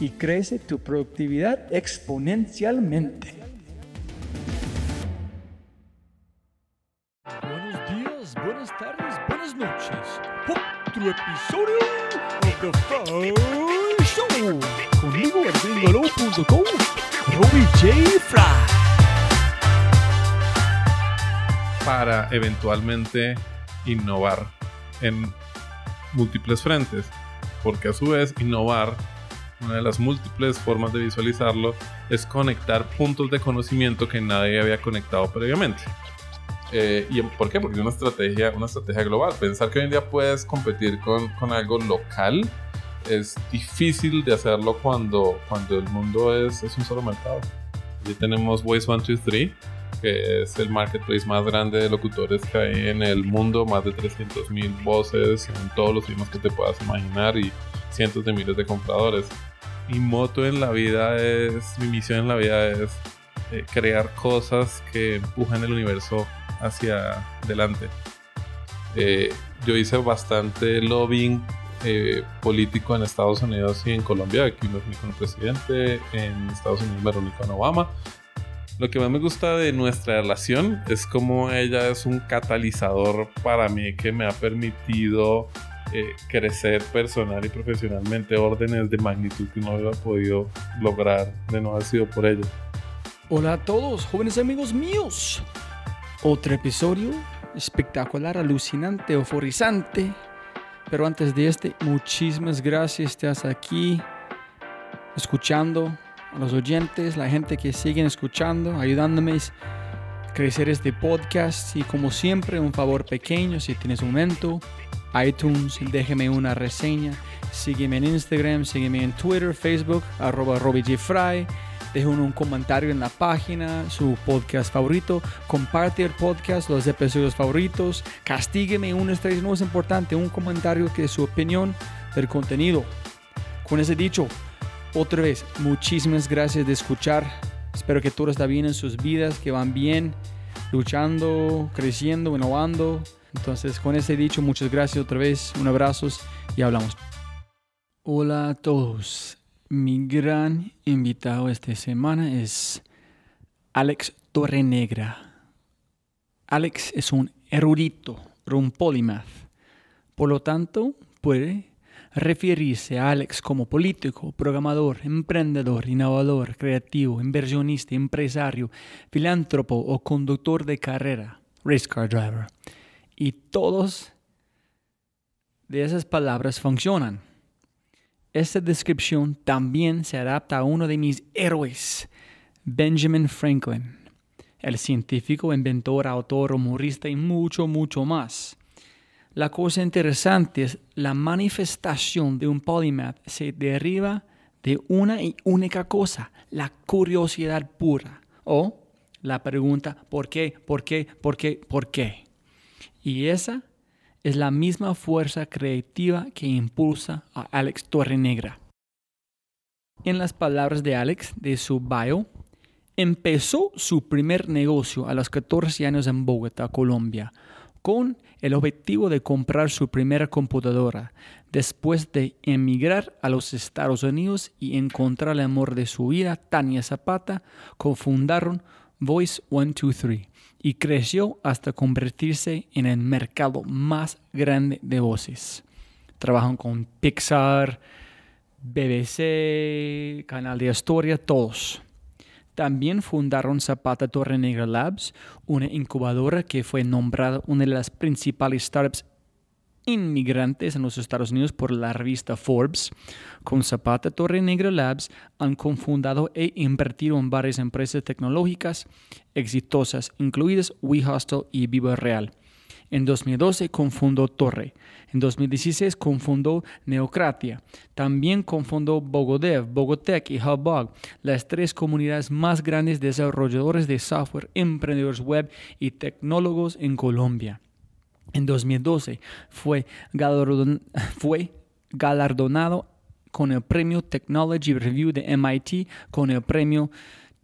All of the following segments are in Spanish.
y crece tu productividad exponencialmente. Buenos días, buenas tardes, buenas noches. Otro episodio de The Fry Show. Conmigo en gringolo.com, Robbie J. Fry. para eventualmente innovar en múltiples frentes, porque a su vez innovar, una de las múltiples formas de visualizarlo, es conectar puntos de conocimiento que nadie había conectado previamente. Eh, ¿Y por qué? Porque es una estrategia, una estrategia global. Pensar que hoy en día puedes competir con, con algo local es difícil de hacerlo cuando, cuando el mundo es, es un solo mercado. Aquí tenemos Voice 1, 2, 3 que es el marketplace más grande de locutores que hay en el mundo, más de 300 mil voces en todos los idiomas que te puedas imaginar y cientos de miles de compradores. Mi moto en la vida es, mi misión en la vida es eh, crear cosas que empujan el universo hacia adelante. Eh, yo hice bastante lobbying eh, político en Estados Unidos y en Colombia. Aquí me reuní con el presidente, en Estados Unidos me reuní con Obama lo que más me gusta de nuestra relación es como ella es un catalizador para mí que me ha permitido eh, crecer personal y profesionalmente órdenes de magnitud que no había podido lograr de no haber sido por ella. Hola a todos, jóvenes amigos míos. Otro episodio espectacular, alucinante, euforizante. Pero antes de este, muchísimas gracias, estás aquí escuchando los oyentes, la gente que siguen escuchando, ayudándome a crecer este podcast. Y como siempre, un favor pequeño, si tienes un momento, iTunes, déjeme una reseña. Sígueme en Instagram, sígueme en Twitter, Facebook, arroba. Dejen un comentario en la página, su podcast favorito. Comparte el podcast, los episodios favoritos. Castígueme una estrella, no es importante, un comentario que es su opinión del contenido. Con ese dicho, otra vez, muchísimas gracias de escuchar. Espero que todo está bien en sus vidas, que van bien, luchando, creciendo, innovando. Entonces, con ese dicho, muchas gracias otra vez. Un abrazo y hablamos. Hola a todos. Mi gran invitado esta semana es Alex Torrenegra. Alex es un erudito, un polymath. Por lo tanto, puede referirse a Alex como político, programador, emprendedor, innovador, creativo, inversionista, empresario, filántropo o conductor de carrera, race car driver. Y todos de esas palabras funcionan. Esta descripción también se adapta a uno de mis héroes, Benjamin Franklin, el científico, inventor, autor, humorista y mucho, mucho más. La cosa interesante es la manifestación de un polymath se deriva de una y única cosa, la curiosidad pura o la pregunta ¿por qué? ¿por qué? ¿por qué? ¿por qué? Y esa es la misma fuerza creativa que impulsa a Alex Torrenegra. En las palabras de Alex de su bio, empezó su primer negocio a los 14 años en Bogotá, Colombia, con el objetivo de comprar su primera computadora, después de emigrar a los Estados Unidos y encontrar el amor de su vida, Tania Zapata, cofundaron Voice 123 y creció hasta convertirse en el mercado más grande de voces. Trabajan con Pixar, BBC, Canal de Historia, todos. También fundaron Zapata Torre Negra Labs, una incubadora que fue nombrada una de las principales startups inmigrantes en los Estados Unidos por la revista Forbes. Con Zapata Torre Negra Labs han confundado e invertido en varias empresas tecnológicas exitosas, incluidas WeHostel y Viva Real. En 2012 confundó Torre. En 2016 confundó Neocratia. También confundó Bogodev, Bogotec y Hubbug, las tres comunidades más grandes de desarrolladores de software, emprendedores web y tecnólogos en Colombia. En 2012 fue, fue galardonado con el premio Technology Review de MIT, con el premio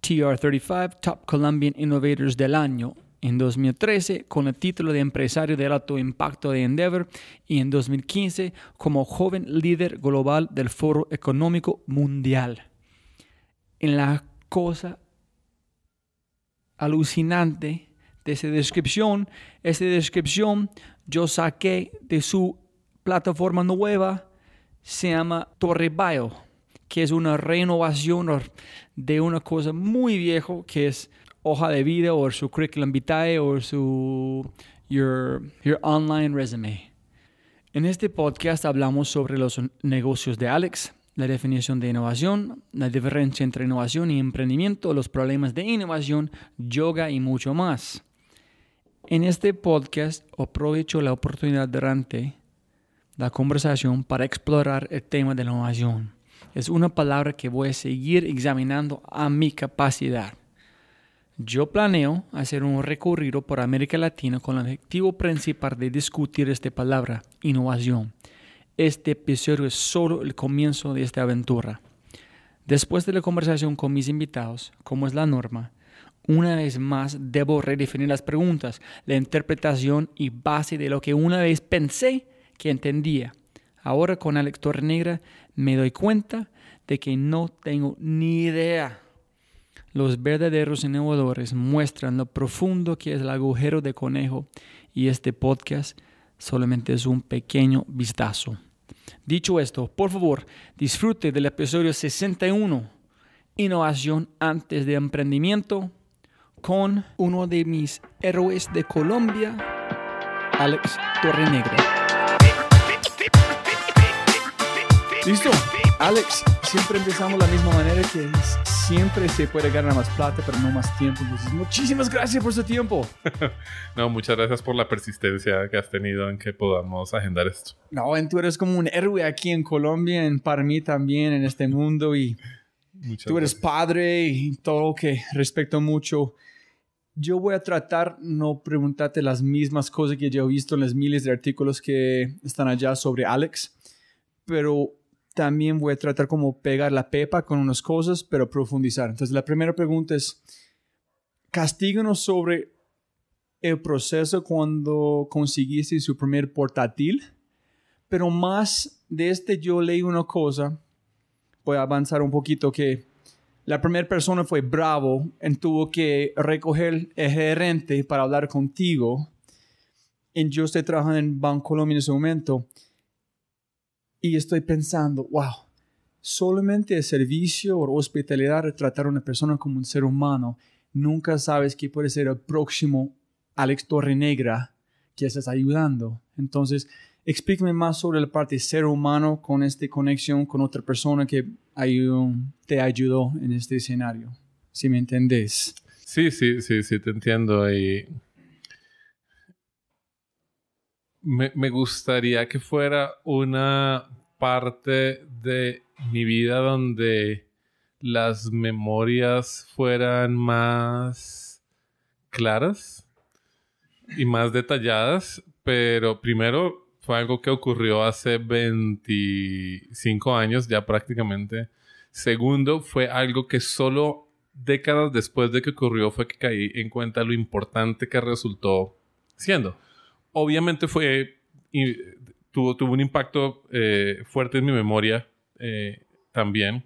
TR35 Top Colombian Innovators del Año en 2013 con el título de empresario de alto impacto de Endeavor y en 2015 como joven líder global del Foro Económico Mundial. En la cosa alucinante de esa descripción, esa descripción yo saqué de su plataforma nueva, se llama Torre Bio, que es una renovación de una cosa muy viejo que es hoja de vida o su curriculum vitae o su your, your online resume. En este podcast hablamos sobre los negocios de Alex, la definición de innovación, la diferencia entre innovación y emprendimiento, los problemas de innovación, yoga y mucho más. En este podcast aprovecho la oportunidad durante la conversación para explorar el tema de la innovación. Es una palabra que voy a seguir examinando a mi capacidad. Yo planeo hacer un recorrido por América Latina con el objetivo principal de discutir esta palabra, innovación. Este episodio es solo el comienzo de esta aventura. Después de la conversación con mis invitados, como es la norma, una vez más debo redefinir las preguntas, la interpretación y base de lo que una vez pensé que entendía. Ahora con Alex Negra me doy cuenta de que no tengo ni idea los verdaderos innovadores muestran lo profundo que es el agujero de conejo y este podcast solamente es un pequeño vistazo. Dicho esto, por favor, disfrute del episodio 61, Innovación antes de emprendimiento, con uno de mis héroes de Colombia, Alex Torrenegra. ¿Listo? Alex, siempre empezamos de la misma manera que siempre se puede ganar más plata, pero no más tiempo. Entonces, muchísimas gracias por su tiempo. no, muchas gracias por la persistencia que has tenido en que podamos agendar esto. No, tú eres como un héroe aquí en Colombia, en, para mí también, en este mundo. Y tú eres padre y todo lo que respeto mucho. Yo voy a tratar no preguntarte las mismas cosas que yo he visto en las miles de artículos que están allá sobre Alex, pero también voy a tratar como pegar la pepa con unas cosas, pero profundizar. Entonces, la primera pregunta es, castíganos sobre el proceso cuando conseguiste su primer portátil, pero más de este yo leí una cosa, voy a avanzar un poquito, que la primera persona fue Bravo, y tuvo que recoger el gerente para hablar contigo. Y yo estoy trabajando en Banco Colombia en ese momento y estoy pensando, wow, solamente el servicio o hospitalidad, tratar a una persona como un ser humano, nunca sabes que puede ser el próximo Alex Torre Negra que estás ayudando. Entonces, explícame más sobre la parte de ser humano con esta conexión con otra persona que te ayudó en este escenario. Si me entendés. Sí, sí, sí, sí, te entiendo. Y me, gustaría que fuera una parte de mi vida donde las memorias fueran más claras y más detalladas, pero primero fue algo que ocurrió hace 25 años ya prácticamente. Segundo, fue algo que solo décadas después de que ocurrió fue que caí en cuenta lo importante que resultó siendo. Obviamente fue y tuvo, tuvo un impacto eh, fuerte en mi memoria eh, también,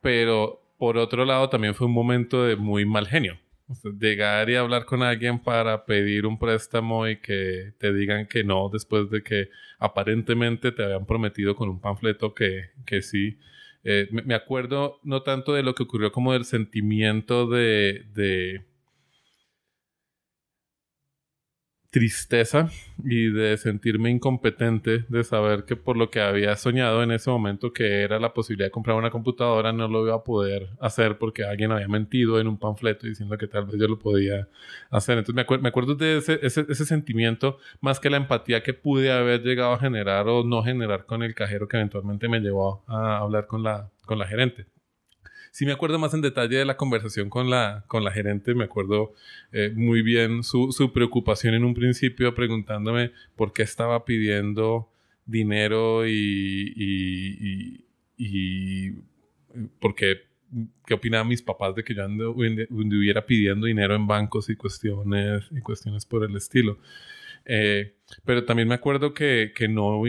pero por otro lado también fue un momento de muy mal genio. llegar y hablar con alguien para pedir un préstamo y que te digan que no después de que aparentemente te habían prometido con un panfleto que, que sí. Eh, me, acuerdo no tanto de lo que ocurrió como del sentimiento de tristeza y de sentirme incompetente, de saber que por lo que había soñado en ese momento, que era la posibilidad de comprar una computadora, no lo iba a poder hacer porque alguien había mentido en un panfleto diciendo que tal vez yo lo podía hacer. Entonces me, me acuerdo de ese, ese, ese, sentimiento, más que la empatía que pude haber llegado a generar o no generar con el cajero que eventualmente me llevó a hablar con la, con la gerente sí me acuerdo más en detalle de la conversación con la, con la gerente, me acuerdo eh, muy bien su, su, preocupación en un principio preguntándome por qué estaba pidiendo dinero y, y, y, por qué, qué opinaban mis papás de que yo anduviera pidiendo dinero en bancos y cuestiones, y cuestiones por el estilo. Eh, pero también me acuerdo que, que no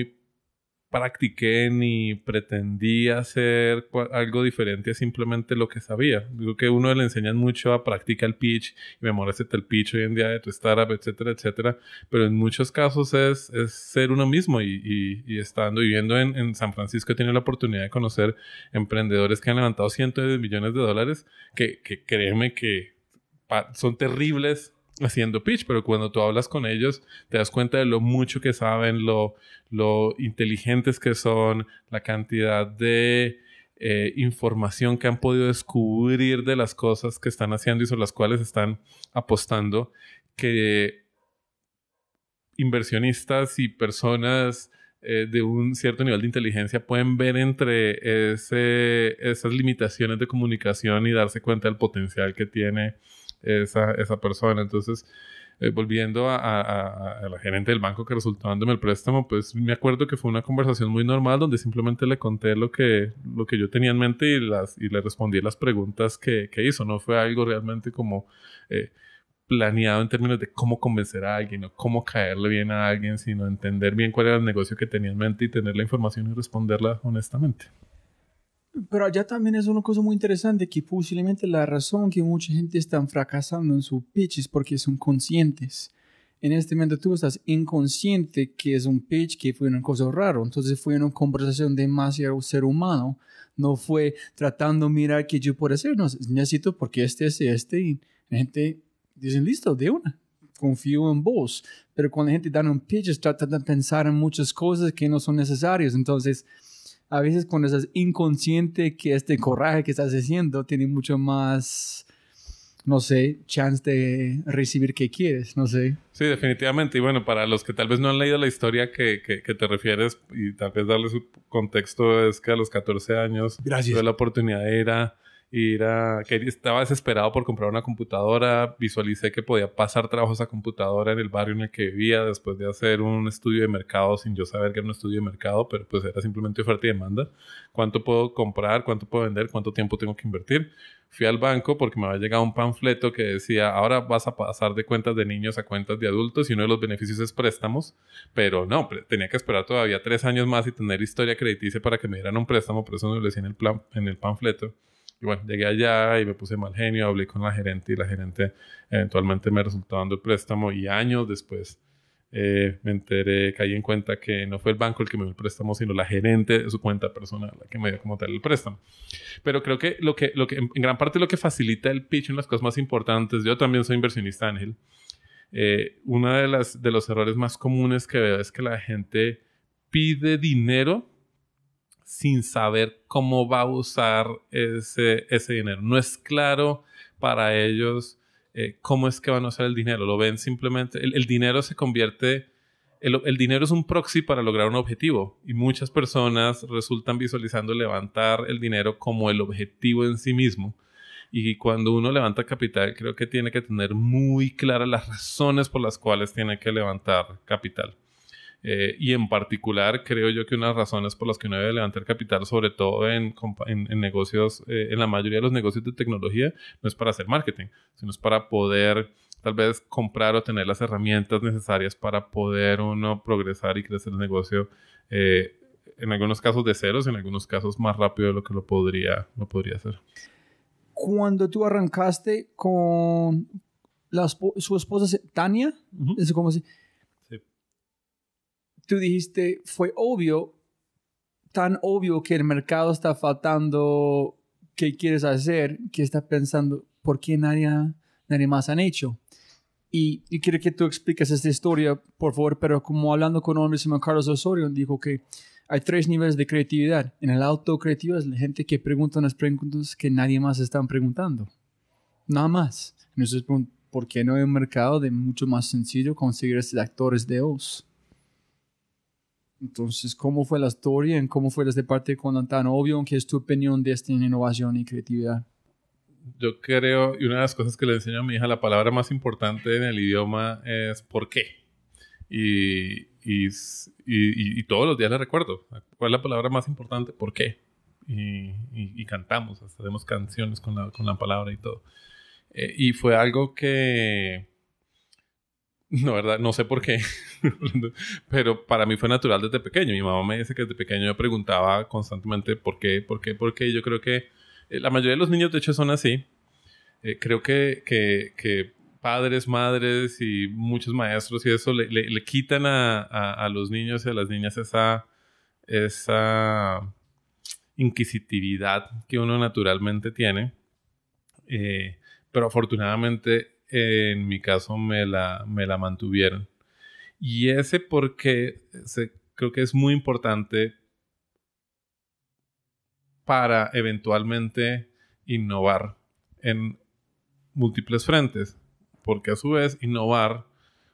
practiqué ni pretendí hacer algo diferente simplemente lo que sabía. Digo que uno le enseñan mucho a practicar el pitch y memoricete el pitch hoy en día de tu startup, etcétera, etcétera. Pero en muchos casos es, es ser uno mismo y, y, y estando viviendo en, en, San Francisco tenido la oportunidad de conocer emprendedores que han levantado cientos de millones de dólares que, que créeme que son terribles haciendo pitch, pero cuando tú hablas con ellos te das cuenta de lo mucho que saben, lo, lo inteligentes que son, la cantidad de eh, información que han podido descubrir de las cosas que están haciendo y sobre las cuales están apostando, que inversionistas y personas eh, de un cierto nivel de inteligencia pueden ver entre ese, esas limitaciones de comunicación y darse cuenta del potencial que tiene esa, esa persona. Entonces, eh, volviendo a, la gerente del banco que resultó dándome el préstamo, pues me acuerdo que fue una conversación muy normal donde simplemente le conté lo que, lo que yo tenía en mente y, las, y le respondí las preguntas que, que hizo. No fue algo realmente como eh, planeado en términos de cómo convencer a alguien o cómo caerle bien a alguien, sino entender bien cuál era el negocio que tenía en mente y tener la información y responderla honestamente. Pero allá también es una cosa muy interesante que posiblemente la razón que mucha gente está fracasando en su pitch es porque son conscientes. En este momento tú estás inconsciente que es un pitch que fue una cosa rara. Entonces fue una conversación demasiado ser humano. No fue tratando de mirar qué yo puedo hacer. No, necesito porque este es este. Y la gente dice, listo, de una. Confío en vos. Pero cuando la gente da un pitch, trata de pensar en muchas cosas que no son necesarias. Entonces, a veces cuando estás inconsciente que este coraje que estás haciendo tiene mucho más, no sé, chance de recibir que quieres, no sé. Sí, definitivamente. Y bueno, para los que tal vez no han leído la historia que, que, te refieres y tal vez darle su contexto, es que a los 14 años Gracias. tuve la oportunidad de ir a ir que estaba desesperado por comprar una computadora, visualicé que podía pasar trabajos a computadora en el barrio en el que vivía después de hacer un estudio de mercado sin yo saber que era un estudio de mercado, pero pues era simplemente oferta y demanda. ¿Cuánto puedo comprar? ¿Cuánto puedo vender? ¿Cuánto tiempo tengo que invertir? Fui al banco porque me había llegado un panfleto que decía, ahora vas a pasar de cuentas de niños a cuentas de adultos y uno de los beneficios es préstamos, pero no, tenía que esperar todavía tres años más y tener historia crediticia para que me dieran un préstamo, por eso no lo decía en el, plan, en el panfleto. Y bueno, llegué allá y me puse mal genio, hablé con la gerente y la gerente eventualmente me resultó dando el préstamo y años después eh, me enteré, caí en cuenta que no fue el banco el que me dio el préstamo, sino la gerente de su cuenta personal la que me dio como tal el préstamo. Pero creo que lo que, lo que en gran parte lo que facilita el pitch en las cosas más importantes, yo también soy inversionista ángel, eh, uno de, las, de los errores más comunes que veo es que la gente pide dinero sin saber cómo va a usar ese, ese dinero. No es claro para ellos eh, cómo es que van a usar el dinero. Lo ven simplemente, el, dinero se convierte el, el, dinero es un proxy para lograr un objetivo y muchas personas resultan visualizando levantar el dinero como el objetivo en sí mismo. Y cuando uno levanta capital, creo que tiene que tener muy claras las razones por las cuales tiene que levantar capital. Eh, y en particular, creo yo que unas razones por las que uno debe levantar capital, sobre todo en, en, negocios, eh, en la mayoría de los negocios de tecnología, no es para hacer marketing, sino es para poder tal vez comprar o tener las herramientas necesarias para poder uno progresar y crecer el negocio. Eh, en algunos casos de ceros, en algunos casos más rápido de lo que lo podría, lo podría hacer. Cuando tú arrancaste con la, su esposa Tania, es como si tú dijiste, fue obvio, tan obvio que el mercado está faltando qué quieres hacer, que está pensando, ¿por qué nadie, nadie más han hecho? Y, quiero que tú expliques esta historia, por favor, pero como hablando con un hombre se Carlos Osorio, dijo que hay tres niveles de creatividad. En el auto creativo es la gente que pregunta unas preguntas que nadie más está preguntando. Nada más. Entonces, ¿por qué no hay un mercado de mucho más sencillo conseguir estos actores de voz? Entonces, ¿cómo fue la historia y cómo fue desde parte con tan obvio? ¿Qué es tu opinión de esta innovación y creatividad? Yo creo, y una de las cosas que le enseño a mi hija, la palabra más importante en el idioma es ¿por qué? Y, y, y, todos los días le recuerdo, ¿cuál es la palabra más importante? ¿Por qué? Y, cantamos, hacemos canciones con la, con la palabra y todo. Eh, y fue algo que no, ¿verdad? No sé por qué. Pero para mí fue natural desde pequeño. Mi mamá me dice que desde pequeño yo preguntaba constantemente por qué, por qué, por qué. Yo creo que eh, la mayoría de los niños, de hecho, son así. Eh, creo que, que, padres, madres y muchos maestros y eso le, le, quitan a, a, los niños y a las niñas esa, esa inquisitividad que uno naturalmente tiene. Eh, pero afortunadamente en mi caso me la, me la mantuvieron. Y ese porque se, creo que es muy importante para eventualmente innovar en múltiples frentes. Porque a su vez, innovar,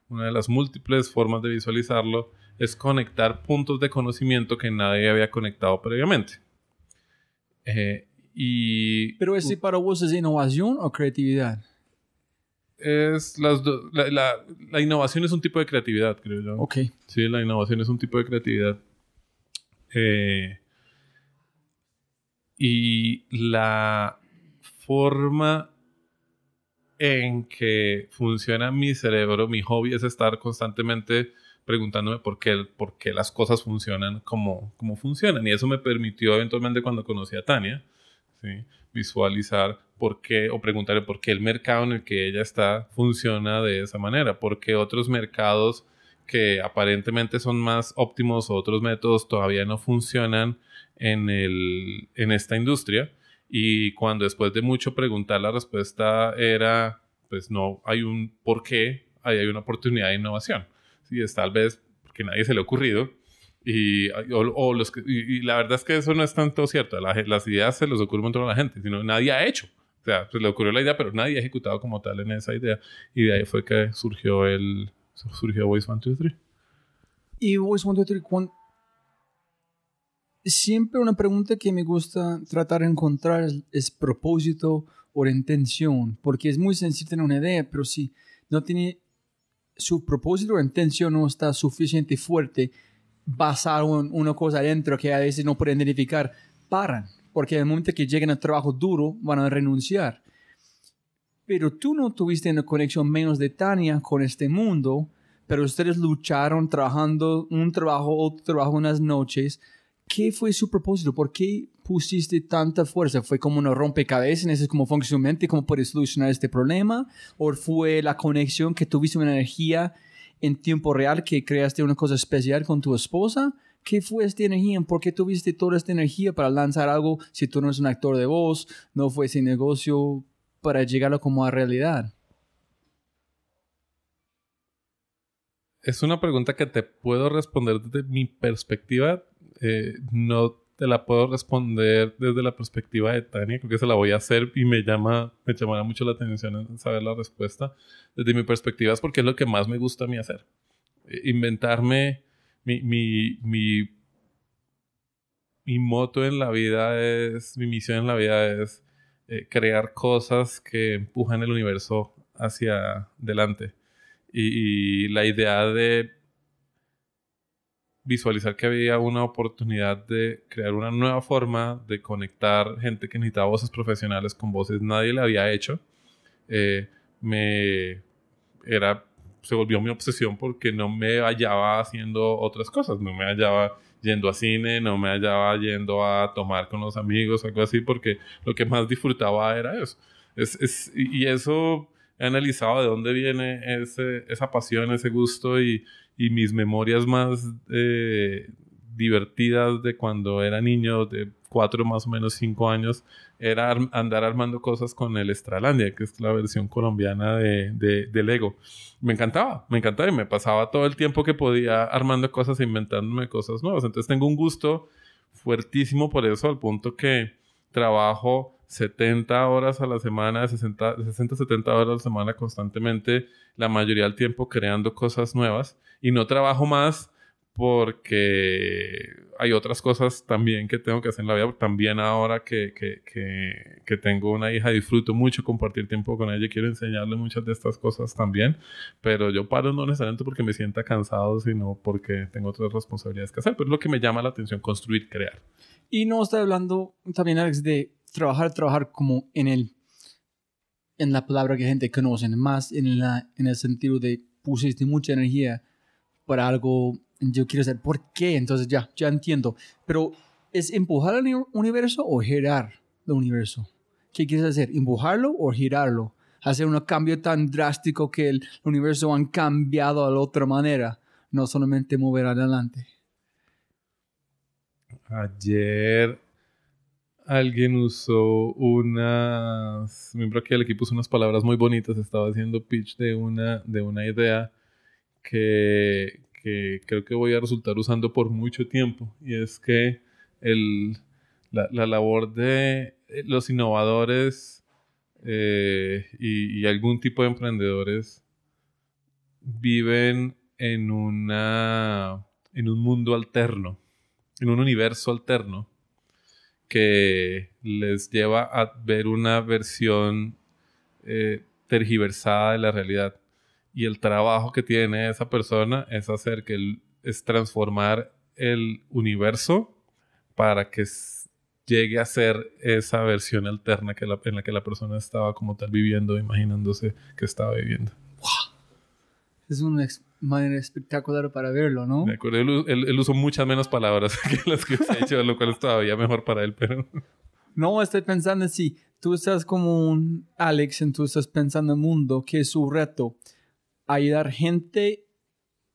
una de las múltiples formas de visualizarlo, es conectar puntos de conocimiento que nadie había conectado previamente. Eh, y, Pero ese para vos es innovación o creatividad? Es las la, la, innovación es un tipo de creatividad, creo yo. Ok. Sí, la innovación es un tipo de creatividad. Eh, y la forma en que funciona mi cerebro, mi hobby es estar constantemente preguntándome por qué, por qué las cosas funcionan como, como funcionan. Y eso me permitió eventualmente cuando conocí a Tania, visualizar por qué o preguntarle por qué el mercado en el que ella está funciona de esa manera, por qué otros mercados que aparentemente son más óptimos o otros métodos todavía no funcionan en, el, en esta industria. Y cuando después de mucho preguntar la respuesta era, pues no hay un por qué, ahí hay una oportunidad de innovación. Sí, es tal vez porque nadie se le ha ocurrido y, o, los y, la verdad es que eso no es tanto cierto. las ideas se les ocurren un montón a la gente, sino nadie ha hecho. O sea, se le ocurrió la idea, pero nadie ha ejecutado como tal en esa idea. Y de ahí fue que surgió el surgió Voice 1, 2, 3. Y Voice 1, 2, 3, siempre una pregunta que me gusta tratar de encontrar es, es, propósito o intención, porque es muy sencillo tener una idea, pero si no tiene su propósito o intención no está suficiente fuerte, basar una cosa adentro que a veces no pueden identificar, paran, porque en el momento que lleguen al trabajo duro van a renunciar. Pero tú no tuviste una conexión menos de Tania con este mundo, pero ustedes lucharon trabajando un trabajo, otro trabajo unas noches. ¿Qué fue su propósito? ¿Por qué pusiste tanta fuerza? ¿Fue como una rompecabezas? ¿Ese es como funcionalmente cómo puedes solucionar este problema? ¿O fue la conexión que tuviste una energía en tiempo real que creaste una cosa especial con tu esposa? ¿Qué fue esta energía? ¿Por qué tuviste toda esta energía para lanzar algo si tú no eres un actor de voz? ¿No fue ese negocio para llegarlo como a realidad? Es una pregunta que te puedo responder desde mi perspectiva. Eh, no te la puedo responder desde la perspectiva de Tania, creo que se la voy a hacer y me llama, me llamará mucho la atención saber la respuesta. Desde mi perspectiva es porque es lo que más me gusta a mí hacer. inventarme mi, mi, mi, mi moto en la vida es, mi misión en la vida es eh, crear cosas que empujan el universo hacia adelante. Y, la idea de visualizar que había una oportunidad de crear una nueva forma de conectar gente que necesitaba voces profesionales con voces nadie le había hecho, eh, me era se volvió mi obsesión porque no me hallaba haciendo otras cosas, no me hallaba yendo a cine, no me hallaba yendo a tomar con los amigos, algo así, porque lo que más disfrutaba era eso. Es, es, y eso he analizado de dónde viene ese, esa pasión, ese gusto y, y mis memorias más eh, divertidas de cuando era niño, de cuatro más o menos cinco años, era andar armando cosas con el Estralandia, que es la versión colombiana de, de, Lego. Me encantaba, me encantaba y me pasaba todo el tiempo que podía armando cosas e inventándome cosas nuevas. Entonces tengo un gusto fuertísimo por eso, al punto que trabajo 70 horas a la semana, 60, 60, 70 horas a la semana constantemente, la mayoría del tiempo creando cosas nuevas y no trabajo más porque hay otras cosas también que tengo que hacer en la vida. También ahora que, que, que, tengo una hija, disfruto mucho compartir tiempo con ella. Quiero enseñarle muchas de estas cosas también. Pero yo paro no necesariamente porque me sienta cansado, sino porque tengo otras responsabilidades que hacer. Pero es lo que me llama la atención, construir, crear. Y no está hablando también, Alex, de trabajar, trabajar como en el en la palabra que gente conoce, más en, la, en el sentido de pusiste mucha energía para algo yo quiero saber por qué, entonces ya, ya entiendo. Pero, ¿es empujar al universo o girar el universo? ¿Qué quieres hacer? ¿Empujarlo o girarlo? Hacer un cambio tan drástico que el universo han cambiado a la otra manera, no solamente mover adelante. Ayer alguien usó unas, miembro aquí del equipo usó unas palabras muy bonitas, estaba haciendo pitch de una, de una idea que, que creo que voy a resultar usando por mucho tiempo y es que el, la, la, labor de eh, los innovadores eh, y, y, algún tipo de emprendedores viven en, una, en un mundo alterno, en un universo alterno que les lleva a ver una versión eh, tergiversada de la realidad y el trabajo que tiene esa persona es hacer que es transformar el universo para que llegue a ser esa versión alterna que en la que la persona estaba como tal viviendo, imaginándose que estaba viviendo. Es una manera espectacular para verlo, ¿no? De acuerdo, él, usó muchas menos palabras que las que usted ha hecho, lo cual es todavía mejor para él, pero... No, estoy pensando si tú estás como un Alex, entonces estás pensando en el mundo, que es su reto ayudar gente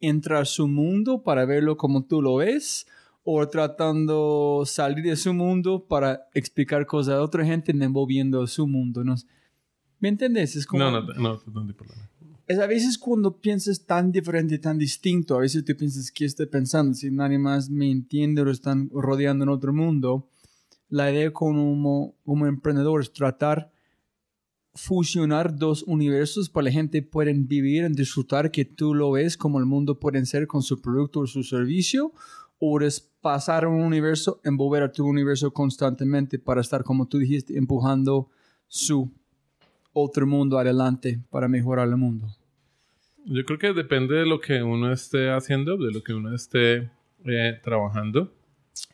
a entrar a su mundo para verlo como tú lo ves o tratando salir de su mundo para explicar cosas a otra gente envolviendo su mundo. ¿no? ¿Me entiendes? Es como, no, no, no, no, no Es a veces cuando piensas tan diferente, tan distinto, a veces tú piensas, ¿qué estoy pensando? Si nadie más me entiende o están rodeando en otro mundo. La idea como, como emprendedor es tratar fusionar dos universos para la gente pueden vivir y disfrutar que tú lo ves como el mundo puede ser con su producto o su servicio o es pasar a un universo, envolver a tu universo constantemente para estar, como tú dijiste, empujando su otro mundo adelante para mejorar el mundo. Yo creo que depende de lo que uno esté haciendo, de lo que uno esté eh, trabajando.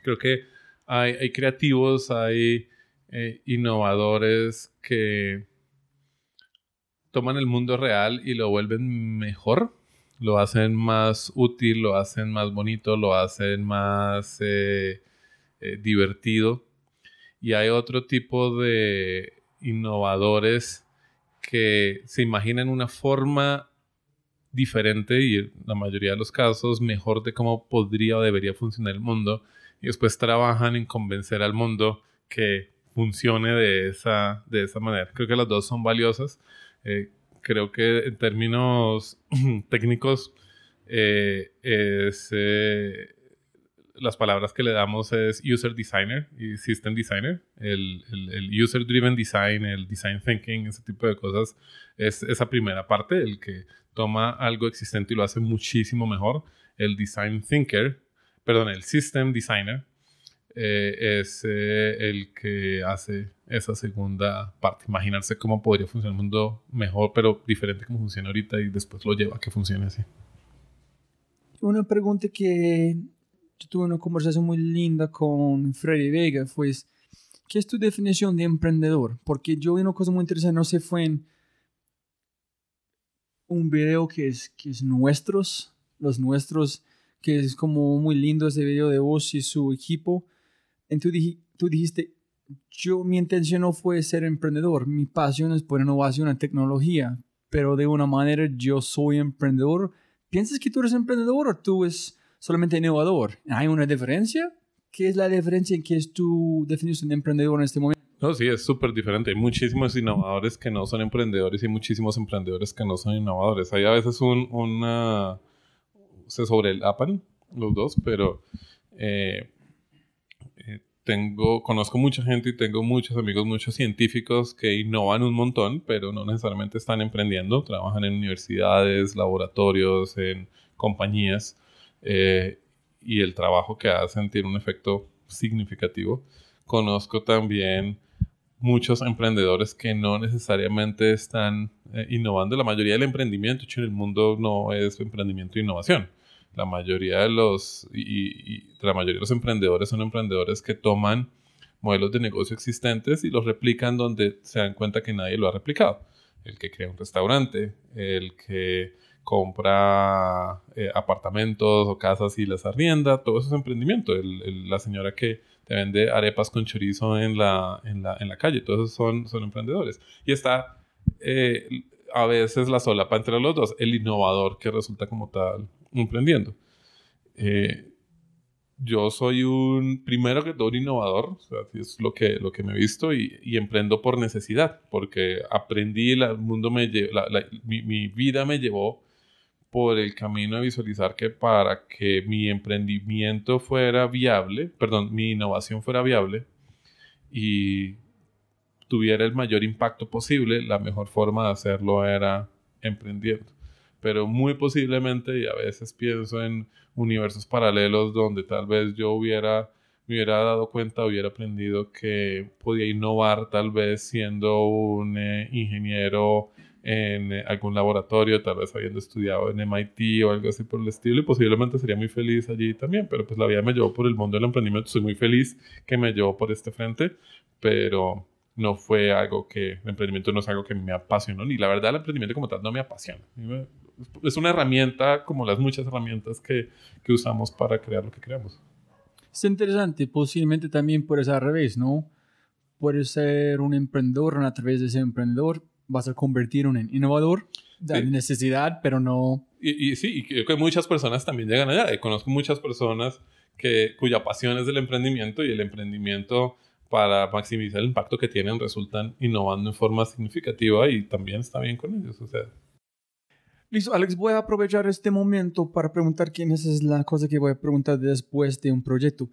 Creo que hay, creativos, hay eh, innovadores que toman el mundo real y lo vuelven mejor, lo hacen más útil, lo hacen más bonito, lo hacen más eh, divertido. Y hay otro tipo de innovadores que se imaginan una forma diferente y en la mayoría de los casos mejor de cómo podría o debería funcionar el mundo y después trabajan en convencer al mundo que funcione de esa, de esa manera. Creo que las dos son valiosas. Eh, creo que en términos técnicos eh, es, eh, las palabras que le damos es user designer y system designer. El, el, user driven design, el design thinking, ese tipo de cosas, es esa primera parte, el que toma algo existente y lo hace muchísimo mejor. El design thinker, perdón, el system designer eh, es eh, el que hace esa segunda parte. Imaginarse cómo podría funcionar el mundo mejor, pero diferente como funciona ahorita y después lo lleva a que funcione así. Una pregunta que yo tuve una conversación muy linda con Freddy Vega fue, ¿qué es tu definición de emprendedor? Porque yo vi una cosa muy interesante, no sé, fue en un video que es, que es nuestros, los nuestros, que es como muy lindo ese video de vos y su equipo. Entonces tú dijiste, yo mi intención no fue ser emprendedor, mi pasión es por innovación en tecnología, pero de una manera yo soy emprendedor. ¿Piensas que tú eres emprendedor o tú es solamente innovador. ¿Hay una diferencia? ¿Qué es la diferencia en qué es tu definición de emprendedor en este momento? No, sí, es súper diferente. Hay muchísimos innovadores que no son emprendedores y muchísimos emprendedores que no son innovadores. Hay a veces un, una... se sobrelapan los dos, pero eh, eh, tengo, conozco mucha gente y tengo muchos amigos, muchos científicos que innovan un montón, pero no necesariamente están emprendiendo. Trabajan en universidades, laboratorios, en compañías eh, y el trabajo que hacen tiene un efecto significativo. Conozco también muchos emprendedores que no necesariamente están eh, innovando. La mayoría del emprendimiento en el mundo no es emprendimiento e innovación. La mayoría de los, y, la mayoría de los emprendedores son emprendedores que toman modelos de negocio existentes y los replican donde se dan cuenta que nadie lo ha replicado. El que crea un restaurante, el que compra eh, apartamentos o casas y las arrienda, todo eso es emprendimiento. la señora que te vende arepas con chorizo en la, en la, en la calle, todos esos son, son emprendedores. Y está eh, a veces la solapa entre los dos, el innovador que resulta como tal emprendiendo. Eh, yo soy un, primero que todo, un innovador, o es lo que, lo que me he visto y, y emprendo por necesidad, porque aprendí, el mundo me mi, mi, vida me llevó por el camino de visualizar que para que mi emprendimiento fuera viable, perdón, mi innovación fuera viable y tuviera el mayor impacto posible, la mejor forma de hacerlo era emprendiendo. Pero muy posiblemente, y a veces pienso en universos paralelos donde tal vez yo hubiera, me hubiera dado cuenta, hubiera aprendido que podía innovar tal vez siendo un eh, ingeniero en eh, algún laboratorio, tal vez habiendo estudiado en MIT o algo así por el estilo, y posiblemente sería muy feliz allí también, pero pues la vida me llevó por el mundo del emprendimiento, soy muy feliz que me llevó por este frente, pero no fue algo que, el emprendimiento no es algo que me apasionó, ni la verdad el emprendimiento como tal no me apasiona. Es una herramienta como las muchas herramientas que, que usamos para crear lo que creamos. Es interesante, posiblemente también puede ser al revés, ¿no? Puede ser un emprendedor, a través de ser emprendedor, vas a convertir en un innovador de necesidad, pero no... Y, sí, y creo que muchas personas también llegan allá. Y conozco muchas personas que, cuya pasión es del emprendimiento y el emprendimiento para maximizar el impacto que tienen resultan innovando en forma significativa y también está bien con ellos. O sea. Listo, Alex, voy a aprovechar este momento para preguntar quién es la cosa que voy a preguntar después de un proyecto.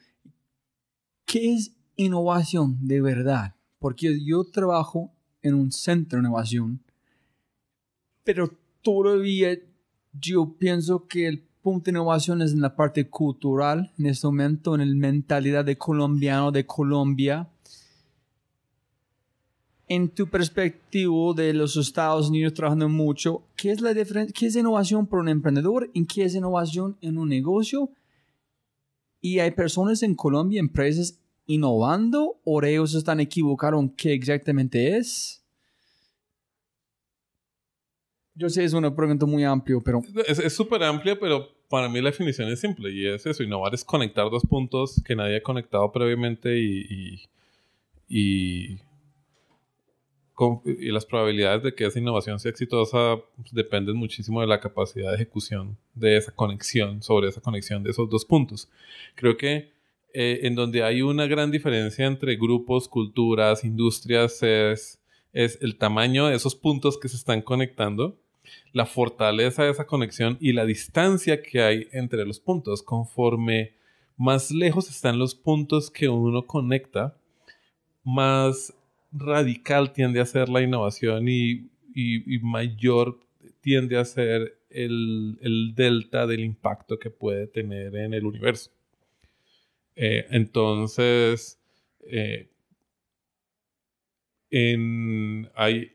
¿Qué es innovación de verdad? Porque yo trabajo en un centro de innovación. Pero todavía yo pienso que el punto de innovación es en la parte cultural, en este momento, en la mentalidad de colombiano de Colombia. En tu perspectiva de los Estados Unidos trabajando mucho, ¿qué es la diferencia? ¿Qué es innovación para un emprendedor? ¿En qué es innovación en un negocio? Y hay personas en Colombia, empresas innovando o ellos están equivocados en qué exactamente es? Yo sé, es una pregunta muy amplia, pero... Es súper amplia, pero para mí la definición es simple y es eso. Innovar es conectar dos puntos que nadie ha conectado previamente y, y, y, las probabilidades de que esa innovación sea exitosa dependen muchísimo de la capacidad de ejecución de esa conexión, sobre esa conexión de esos dos puntos. Creo que eh, en donde hay una gran diferencia entre grupos, culturas, industrias, es, es el tamaño de esos puntos que se están conectando, la fortaleza de esa conexión y la distancia que hay entre los puntos. Conforme más lejos están los puntos que uno conecta, más radical tiende a ser la innovación y, mayor tiende a ser el, delta del impacto que puede tener en el universo. Eh, entonces, eh, hay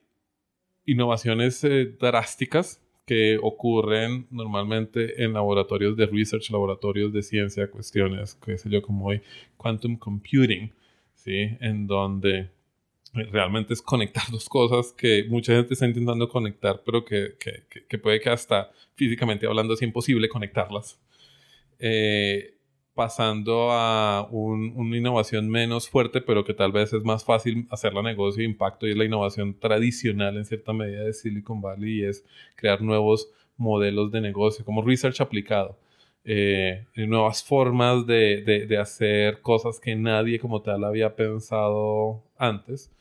innovaciones eh, drásticas que ocurren normalmente en laboratorios de research, laboratorios de ciencia, cuestiones, qué sé yo, como hoy, quantum computing, ¿sí? En donde realmente es conectar dos cosas que mucha gente está intentando conectar, pero que, que, que puede que hasta físicamente hablando es imposible conectarlas. Eh, pasando a una innovación menos fuerte, pero que tal vez es más fácil hacerla negocio de impacto y es la innovación tradicional en cierta medida de Silicon Valley y es crear nuevos modelos de negocio, como research aplicado. Eh, nuevas formas de, de, hacer cosas que nadie como tal había pensado antes,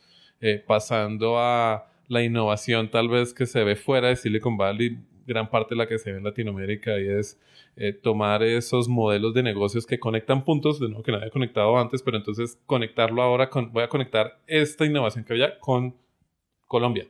eh, pasando a la innovación tal vez que se ve fuera de Silicon Valley, gran parte de la que se ve en Latinoamérica y es eh, tomar esos modelos de negocios que conectan puntos, de nuevo que nadie había conectado antes, pero entonces conectarlo ahora con, voy a conectar esta innovación que había con Colombia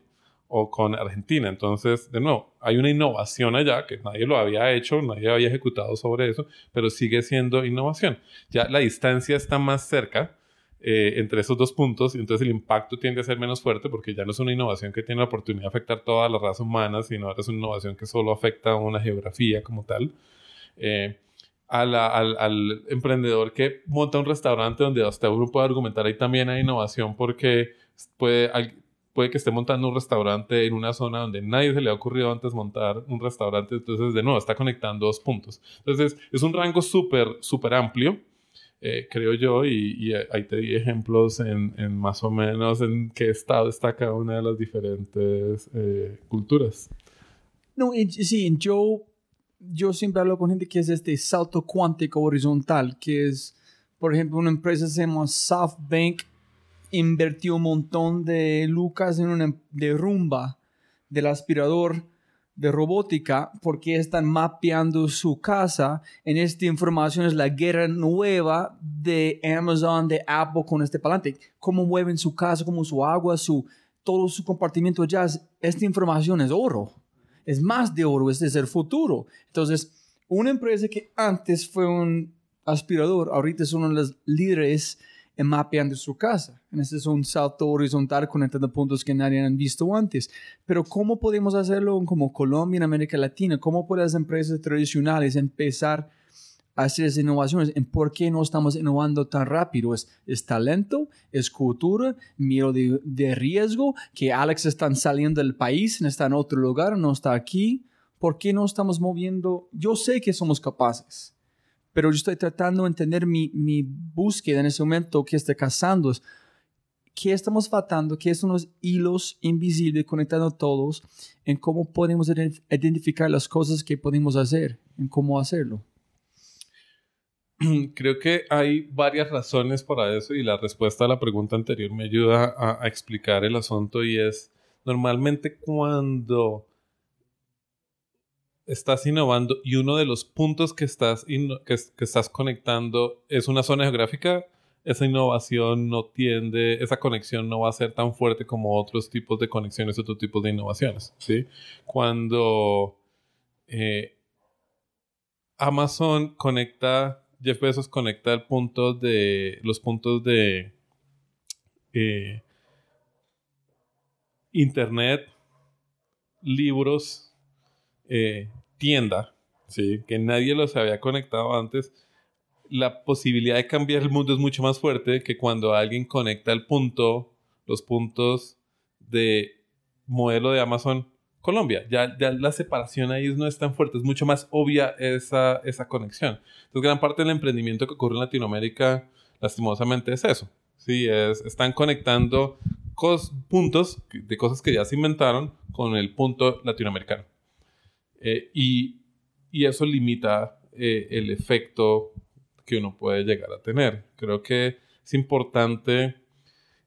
o con Argentina. Entonces, de nuevo, hay una innovación allá que nadie lo había hecho, nadie había ejecutado sobre eso, pero sigue siendo innovación. Ya la distancia está más cerca eh, entre esos dos puntos y entonces el impacto tiende a ser menos fuerte porque ya no es una innovación que tiene la oportunidad de afectar toda la raza humana, sino ahora es una innovación que solo afecta a una geografía como tal. Eh, al, emprendedor que monta un restaurante donde hasta uno puede argumentar ahí también hay innovación porque puede, puede que esté montando un restaurante en una zona donde nadie se le ha ocurrido antes montar un restaurante, entonces de nuevo está conectando dos puntos. Entonces es un rango súper, súper amplio. Eh, creo yo, y, ahí te di ejemplos en, más o menos en qué estado está cada una de las diferentes eh, culturas. No, sí, yo yo siempre hablo con gente que es este salto cuántico horizontal, que es, por ejemplo, una empresa se llama SoftBank, invirtió un montón de lucas en una derrumba del aspirador de robótica porque están mapeando su casa. En esta información es la guerra nueva de Amazon, de Apple con este palante. Cómo mueven su casa, cómo su agua, su, todo su compartimiento ya. Esta información es oro es más de oro, es el futuro. Entonces, una empresa que antes fue un aspirador, ahorita es uno de los líderes mapeando su casa. Este es un salto horizontal conectando puntos que nadie han visto antes. Pero ¿cómo podemos hacerlo como Colombia, en América Latina? ¿Cómo pueden las empresas tradicionales empezar hacer esas innovaciones. ¿En por qué no estamos innovando tan rápido? ¿Es, es talento? ¿Es cultura? ¿Miedo de, de, riesgo? ¿Que Alex está saliendo del país? ¿Está en otro lugar? ¿No está aquí? ¿Por qué no estamos moviendo? Yo sé que somos capaces, pero yo estoy tratando de entender mi, mi búsqueda en ese momento que está cazando. ¿Qué estamos faltando? ¿Qué son los hilos invisibles conectando todos? En cómo podemos identificar las cosas que podemos hacer, en cómo hacerlo. creo que hay varias razones para eso y la respuesta a la pregunta anterior me ayuda a, explicar el asunto y es normalmente cuando estás innovando y uno de los puntos que estás, que, estás conectando es una zona geográfica, esa innovación no tiende, esa conexión no va a ser tan fuerte como otros tipos de conexiones, otros tipos de innovaciones. ¿sí? Cuando eh, Amazon conecta Jeff Bezos conecta el punto de los puntos de eh, internet, libros, eh, tienda, ¿sí? que nadie los había conectado antes. La posibilidad de cambiar el mundo es mucho más fuerte que cuando alguien conecta el punto, los puntos de modelo de Amazon Colombia. Ya, ya la separación ahí no es tan fuerte, es mucho más obvia esa, esa conexión. Entonces, gran parte del emprendimiento que ocurre en Latinoamérica, lastimosamente, es eso. Sí, es, están conectando puntos de cosas que ya se inventaron con el punto latinoamericano. Eh, y, y, eso limita eh, el efecto que uno puede llegar a tener. Creo que es importante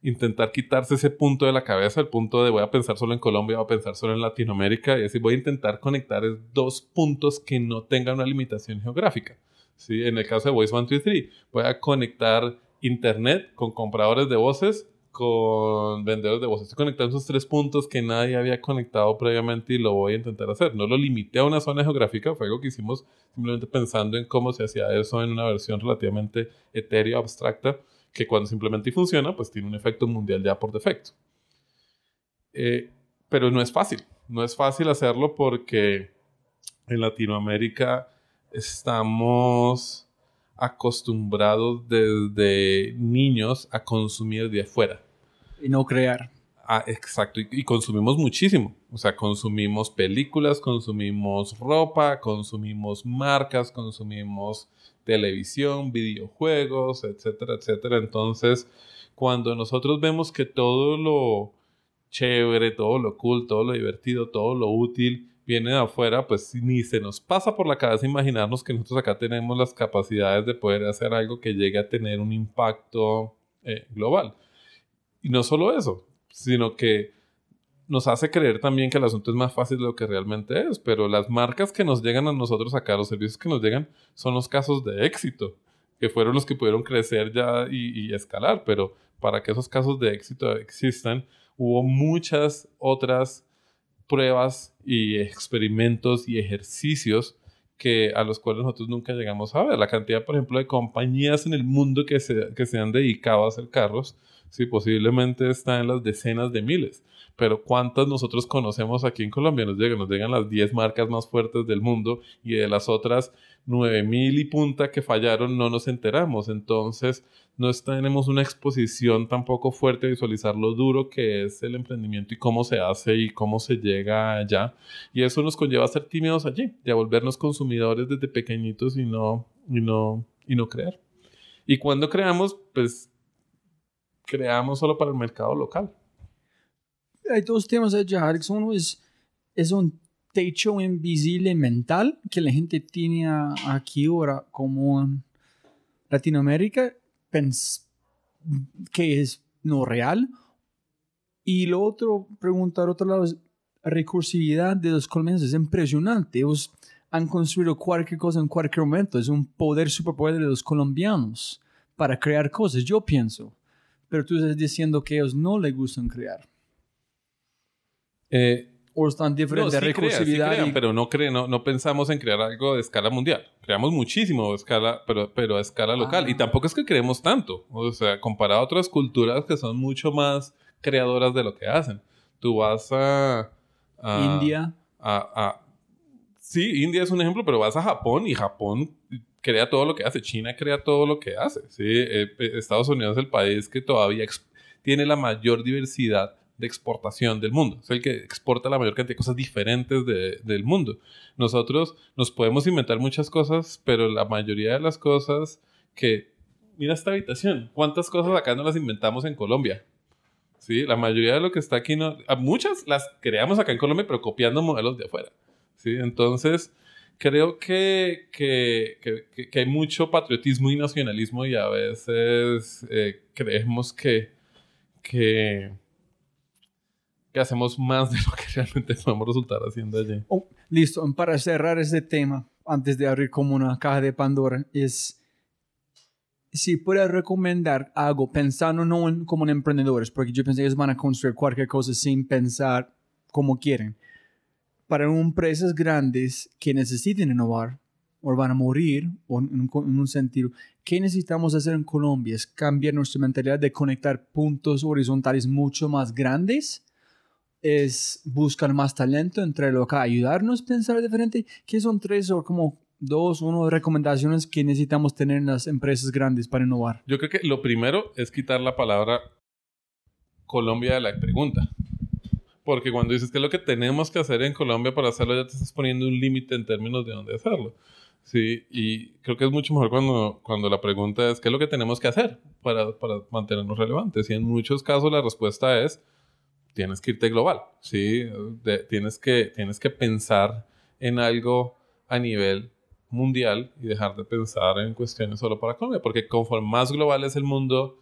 intentar quitarse ese punto de la cabeza, el punto de voy a pensar solo en Colombia, voy a pensar solo en Latinoamérica, y así voy a intentar conectar dos puntos que no tengan una limitación geográfica. ¿sí? En el caso de Voice 123, voy a conectar internet con compradores de voces con vendedores de voces. Estoy conectando esos tres puntos que nadie había conectado previamente y lo voy a intentar hacer. No lo limité a una zona geográfica, fue algo que hicimos simplemente pensando en cómo se hacía eso en una versión relativamente etérea, abstracta, que cuando simplemente funciona, pues tiene un efecto mundial ya por defecto. Eh, pero no es fácil, no es fácil hacerlo porque en Latinoamérica estamos acostumbrados desde niños a consumir de afuera. Y no crear. Ah, exacto, y, consumimos muchísimo. O sea, consumimos películas, consumimos ropa, consumimos marcas, consumimos televisión, videojuegos, etcétera, etcétera. Entonces, cuando nosotros vemos que todo lo chévere, todo lo cool, todo lo divertido, todo lo útil viene de afuera, pues ni se nos pasa por la cabeza imaginarnos que nosotros acá tenemos las capacidades de poder hacer algo que llegue a tener un impacto eh, global. Y no solo eso, sino que nos hace creer también que el asunto es más fácil de lo que realmente es, pero las marcas que nos llegan a nosotros acá, los servicios que nos llegan, son los casos de éxito, que fueron los que pudieron crecer ya y, y escalar, pero para que esos casos de éxito existan, hubo muchas otras pruebas y experimentos y ejercicios que a los cuales nosotros nunca llegamos a ver. La cantidad, por ejemplo, de compañías en el mundo que se, que se han dedicado a hacer carros, sí, posiblemente está en las decenas de miles. Pero ¿cuántas nosotros conocemos aquí en Colombia? Nos llegan, nos llegan las 10 marcas más fuertes del mundo y de las otras 9000 y punta que fallaron no nos enteramos. Entonces, no tenemos una exposición tampoco fuerte a visualizar lo duro que es el emprendimiento y cómo se hace y cómo se llega allá. Y eso nos conlleva a ser tímidos allí y a volvernos consumidores desde pequeñitos y no, y no, y no crear. Y cuando creamos, pues creamos solo para el mercado local. Hay dos temas allá, Alex. Uno es, es un techo invisible mental que la gente tiene aquí ahora como en Latinoamérica que es no real. Y lo otro, preguntar otro lado, es recursividad de los colombianos es impresionante. Ellos han construido cualquier cosa en cualquier momento. Es un poder, superpoder de los colombianos para crear cosas, yo pienso. Pero tú estás diciendo que ellos no les gustan crear. Eh, o están diferentes no, sí recursividad. Crean, sí pero no, cre no, no, pensamos en crear algo de escala mundial. Creamos muchísimo de escala, pero, pero a escala local. Y tampoco es que creemos tanto. O sea, comparado a otras culturas que son mucho más creadoras de lo que hacen. Tú vas a... India. A, sí, India es un ejemplo, pero vas a Japón y Japón crea todo lo que hace. China crea todo lo que hace. ¿sí? Eh, eh, Estados Unidos es el país que todavía tiene la mayor diversidad de exportación del mundo. Es el que exporta la mayor cantidad de cosas diferentes del mundo. Nosotros nos podemos inventar muchas cosas, pero la mayoría de las cosas que... Mira esta habitación. ¿Cuántas cosas acá no las inventamos en Colombia? Sí, la mayoría de lo que está aquí no... Muchas las creamos acá en Colombia, pero copiando modelos de afuera. Sí, entonces creo que, que, que, hay mucho patriotismo y nacionalismo y a veces eh, creemos que, que, que hacemos más de lo que realmente podemos resultar haciendo allí. Oh, listo, para cerrar este tema, antes de abrir como una caja de Pandora, es si puedes recomendar algo pensando no en, como en emprendedores, porque yo pensé que ellos van a construir cualquier cosa sin pensar como quieren. Para empresas grandes que necesiten innovar o van a morir, o en, en un sentido, ¿qué necesitamos hacer en Colombia? Es cambiar nuestra mentalidad de conectar puntos horizontales mucho más grandes es buscar más talento entre lo que ayudarnos a pensar diferente. ¿Qué son tres o como dos, uno recomendaciones que necesitamos tener en las empresas grandes para innovar? Yo creo que lo primero es quitar la palabra Colombia de la pregunta. Porque cuando dices que es lo que tenemos que hacer en Colombia para hacerlo, ya te estás poniendo un límite en términos de dónde hacerlo. Sí, y creo que es mucho mejor cuando, cuando la pregunta es qué es lo que tenemos que hacer para, para mantenernos relevantes. Y en muchos casos la respuesta es tienes que irte global, ¿sí? tienes, que, tienes que pensar en algo a nivel mundial y dejar de pensar en cuestiones solo para Colombia, porque conforme más global es el mundo,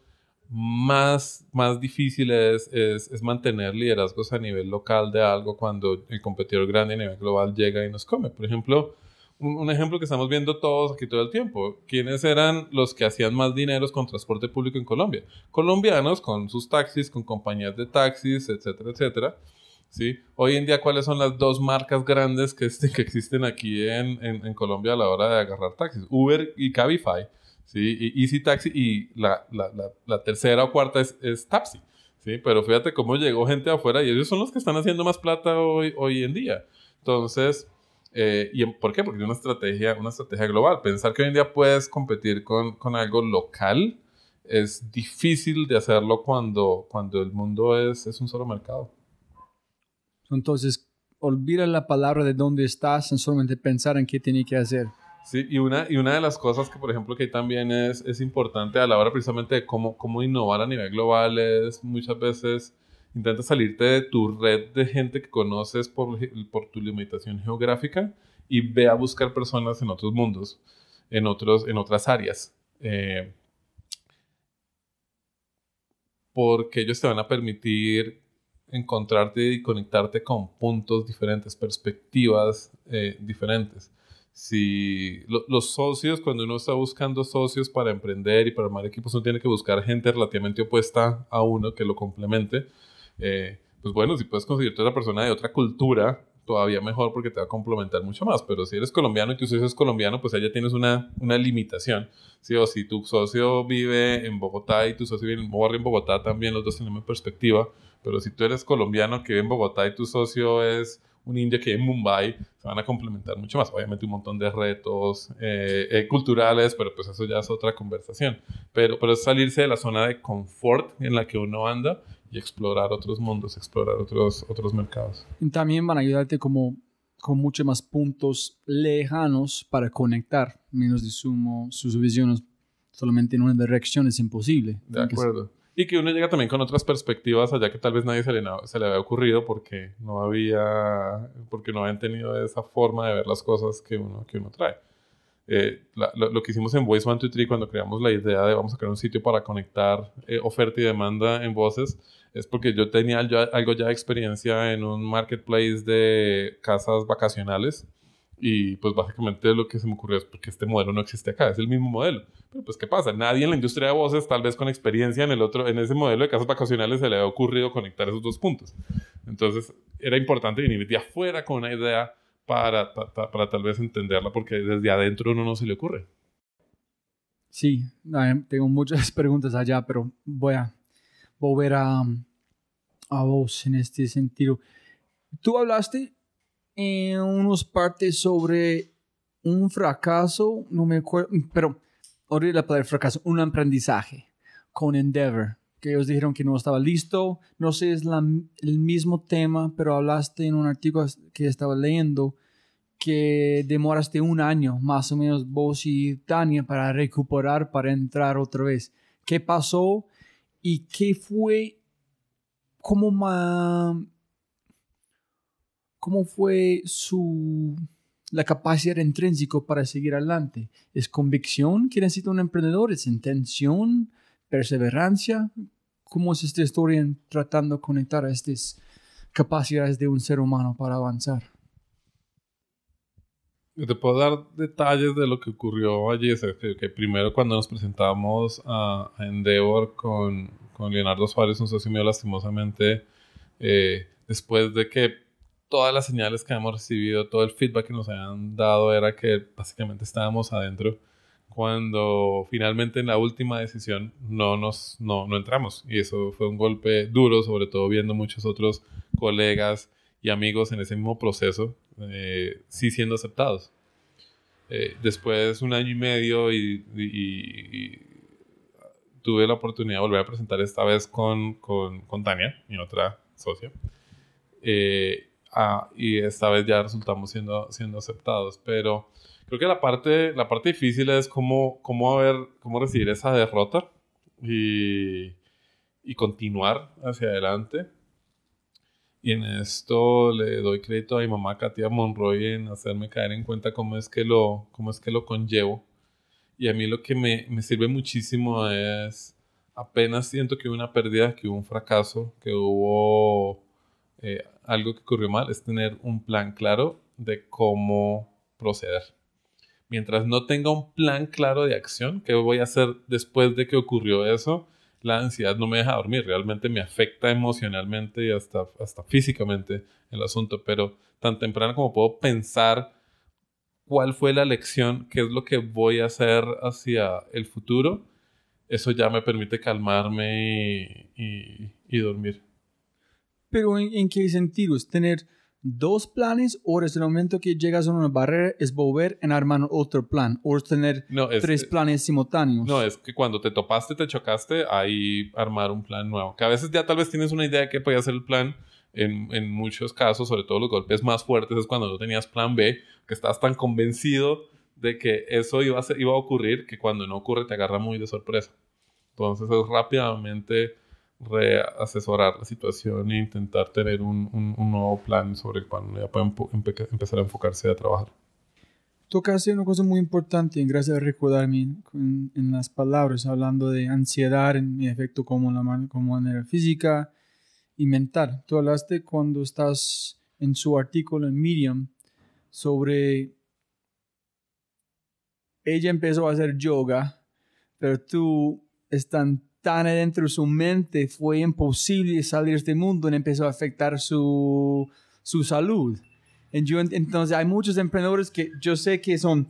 más, más difícil es, es, mantener liderazgos a nivel local de algo cuando el competidor grande a nivel global llega y nos come. Por ejemplo, un, ejemplo que estamos viendo todos aquí todo el tiempo. ¿Quiénes eran los que hacían más dinero con transporte público en Colombia? Colombianos con sus taxis, con compañías de taxis, etcétera, etcétera. ¿Sí? Hoy en día, ¿cuáles son las dos marcas grandes que, este, que existen aquí en, en, Colombia a la hora de agarrar taxis? Uber y Cabify. ¿sí? Y Easy Taxi y la, la, la, tercera o cuarta es, es. ¿sí? Pero fíjate cómo llegó gente afuera y ellos son los que están haciendo más plata hoy, hoy en día. Entonces, eh, ¿y por qué? Porque es una estrategia, una estrategia global. Pensar que hoy en día puedes competir con, con algo local es difícil de hacerlo cuando, cuando el mundo es, es un solo mercado. Entonces, olvida la palabra de dónde estás en solamente pensar en qué tiene que hacer. Sí, y una, y una de las cosas que, por ejemplo, que también es, es importante a la hora precisamente de cómo, cómo innovar a nivel global es muchas veces intenta salirte de tu red de gente que conoces por, por tu limitación geográfica y ve a buscar personas en otros mundos, en, otros, en otras áreas. Eh, porque ellos te van a permitir encontrarte y conectarte con puntos diferentes, perspectivas eh, diferentes. Si lo, los socios, cuando uno está buscando socios para emprender y para armar equipos, uno tiene que buscar gente relativamente opuesta a uno que lo complemente. Eh, pues bueno, si puedes conseguirte otra persona de otra cultura, todavía mejor porque te va a complementar mucho más. Pero si eres colombiano y tu socio es colombiano, pues allá tienes una, una limitación. ¿sí? O si tu socio vive en Bogotá y tu socio vive en, en Bogotá, también los dos tienen perspectiva pero si tú eres colombiano que vive en Bogotá y tu socio es un indio que vive en Mumbai, se van a complementar mucho más. Obviamente un montón de retos eh, eh, culturales, pero pues eso ya es otra conversación. Pero, pero es salirse de la zona de confort en la que uno anda y explorar otros mundos, explorar otros, otros mercados. Y también van a ayudarte como con muchos más puntos lejanos para conectar, menos de sumo sus visiones solamente en una dirección es imposible. De acuerdo. Y que uno llega también con otras perspectivas allá que tal vez nadie se le, se le había ocurrido porque no había, porque no habían tenido esa forma de ver las cosas que uno, que uno trae. Eh, lo, lo, que hicimos en Voice 123 cuando creamos la idea de vamos a crear un sitio para conectar eh, oferta y demanda en voces es porque yo tenía algo ya de experiencia en un marketplace de casas vacacionales y pues básicamente lo que se me ocurrió es porque este modelo no existe acá, es el mismo modelo. Pero pues ¿qué pasa? Nadie en la industria de voces, tal vez con experiencia en el otro, en ese modelo de casas vacacionales se le ha ocurrido conectar esos dos puntos. Entonces era importante venir de afuera con una idea para, para, para tal vez entenderla porque desde adentro uno no se le ocurre. Sí, tengo muchas preguntas allá, pero voy a volver a, a vos en este sentido. Tú hablaste en unos partes sobre un fracaso, no me acuerdo, pero olvidé la palabra fracaso, un aprendizaje con Endeavor, que ellos dijeron que no estaba listo, no sé, es la, el mismo tema, pero hablaste en un artículo que estaba leyendo que demoraste un año, más o menos vos y Tania, para recuperar, para entrar otra vez. ¿Qué pasó y qué fue como más ¿Cómo fue su la capacidad intrínseca para seguir adelante? ¿Es convicción que necesita un emprendedor? ¿Es intención? ¿Perseverancia? ¿Cómo es esta historia tratando de conectar a estas capacidades de un ser humano para avanzar? Te puedo dar detalles de lo que ocurrió allí. que, primero cuando nos presentamos a, Endeavor con, con, Leonardo Suárez, un socio mío lastimosamente, eh, después de que todas las señales que hemos recibido, todo el feedback que nos habían dado era que básicamente estábamos adentro cuando finalmente en la última decisión no nos no, no entramos y eso fue un golpe duro sobre todo viendo muchos otros colegas y amigos en ese mismo proceso eh, sí siendo aceptados eh, después un año y medio y, y, tuve la oportunidad de volver a presentar esta vez con, con, con Tania mi otra socia eh, Ah, y esta vez ya resultamos siendo, siendo aceptados. Pero creo que la parte, la parte difícil es cómo, cómo, ver, cómo recibir esa derrota y, y continuar hacia adelante. Y en esto le doy crédito a mi mamá Katia Monroy en hacerme caer en cuenta cómo es que lo, cómo es que lo conllevo. Y a mí lo que me, me sirve muchísimo es apenas siento que hubo una pérdida, que hubo un fracaso, que hubo eh, algo que ocurrió mal es tener un plan claro de cómo proceder. mientras no tenga un plan claro de acción, qué voy a hacer después de que ocurrió eso, la ansiedad no me deja dormir, realmente me afecta emocionalmente y hasta, hasta físicamente el asunto, pero tan temprano como puedo pensar cuál fue la lección, qué es lo que voy a hacer hacia el futuro, eso ya me permite calmarme y, dormir. Pero ¿en, qué sentido? ¿Es tener dos planes o desde el momento que llegas a una barrera es volver en armar otro plan o es tener tres planes simultáneos? No, es que cuando te topaste, te chocaste, ahí armar un plan nuevo. Que a veces ya tal vez tienes una idea de qué puede ser el plan. En, en muchos casos, sobre todo los golpes más fuertes, es cuando no tenías plan B, que estás tan convencido de que eso iba a, iba a ocurrir que cuando no ocurre te agarra muy de sorpresa. Entonces es rápidamente reasesorar la situación e intentar tener un, un, nuevo plan sobre el cual ya pueden empezar a enfocarse a trabajar. Tocaste una cosa muy importante, gracias a recordarme en, en, las palabras, hablando de ansiedad, en mi efecto como, la, como manera física y mental. Tú hablaste cuando estás en su artículo en Medium sobre ella empezó a hacer yoga, pero tú están tan adentro de su mente, fue imposible salir de este mundo y empezó a afectar su, su salud. Entonces hay muchos emprendedores que yo sé que son,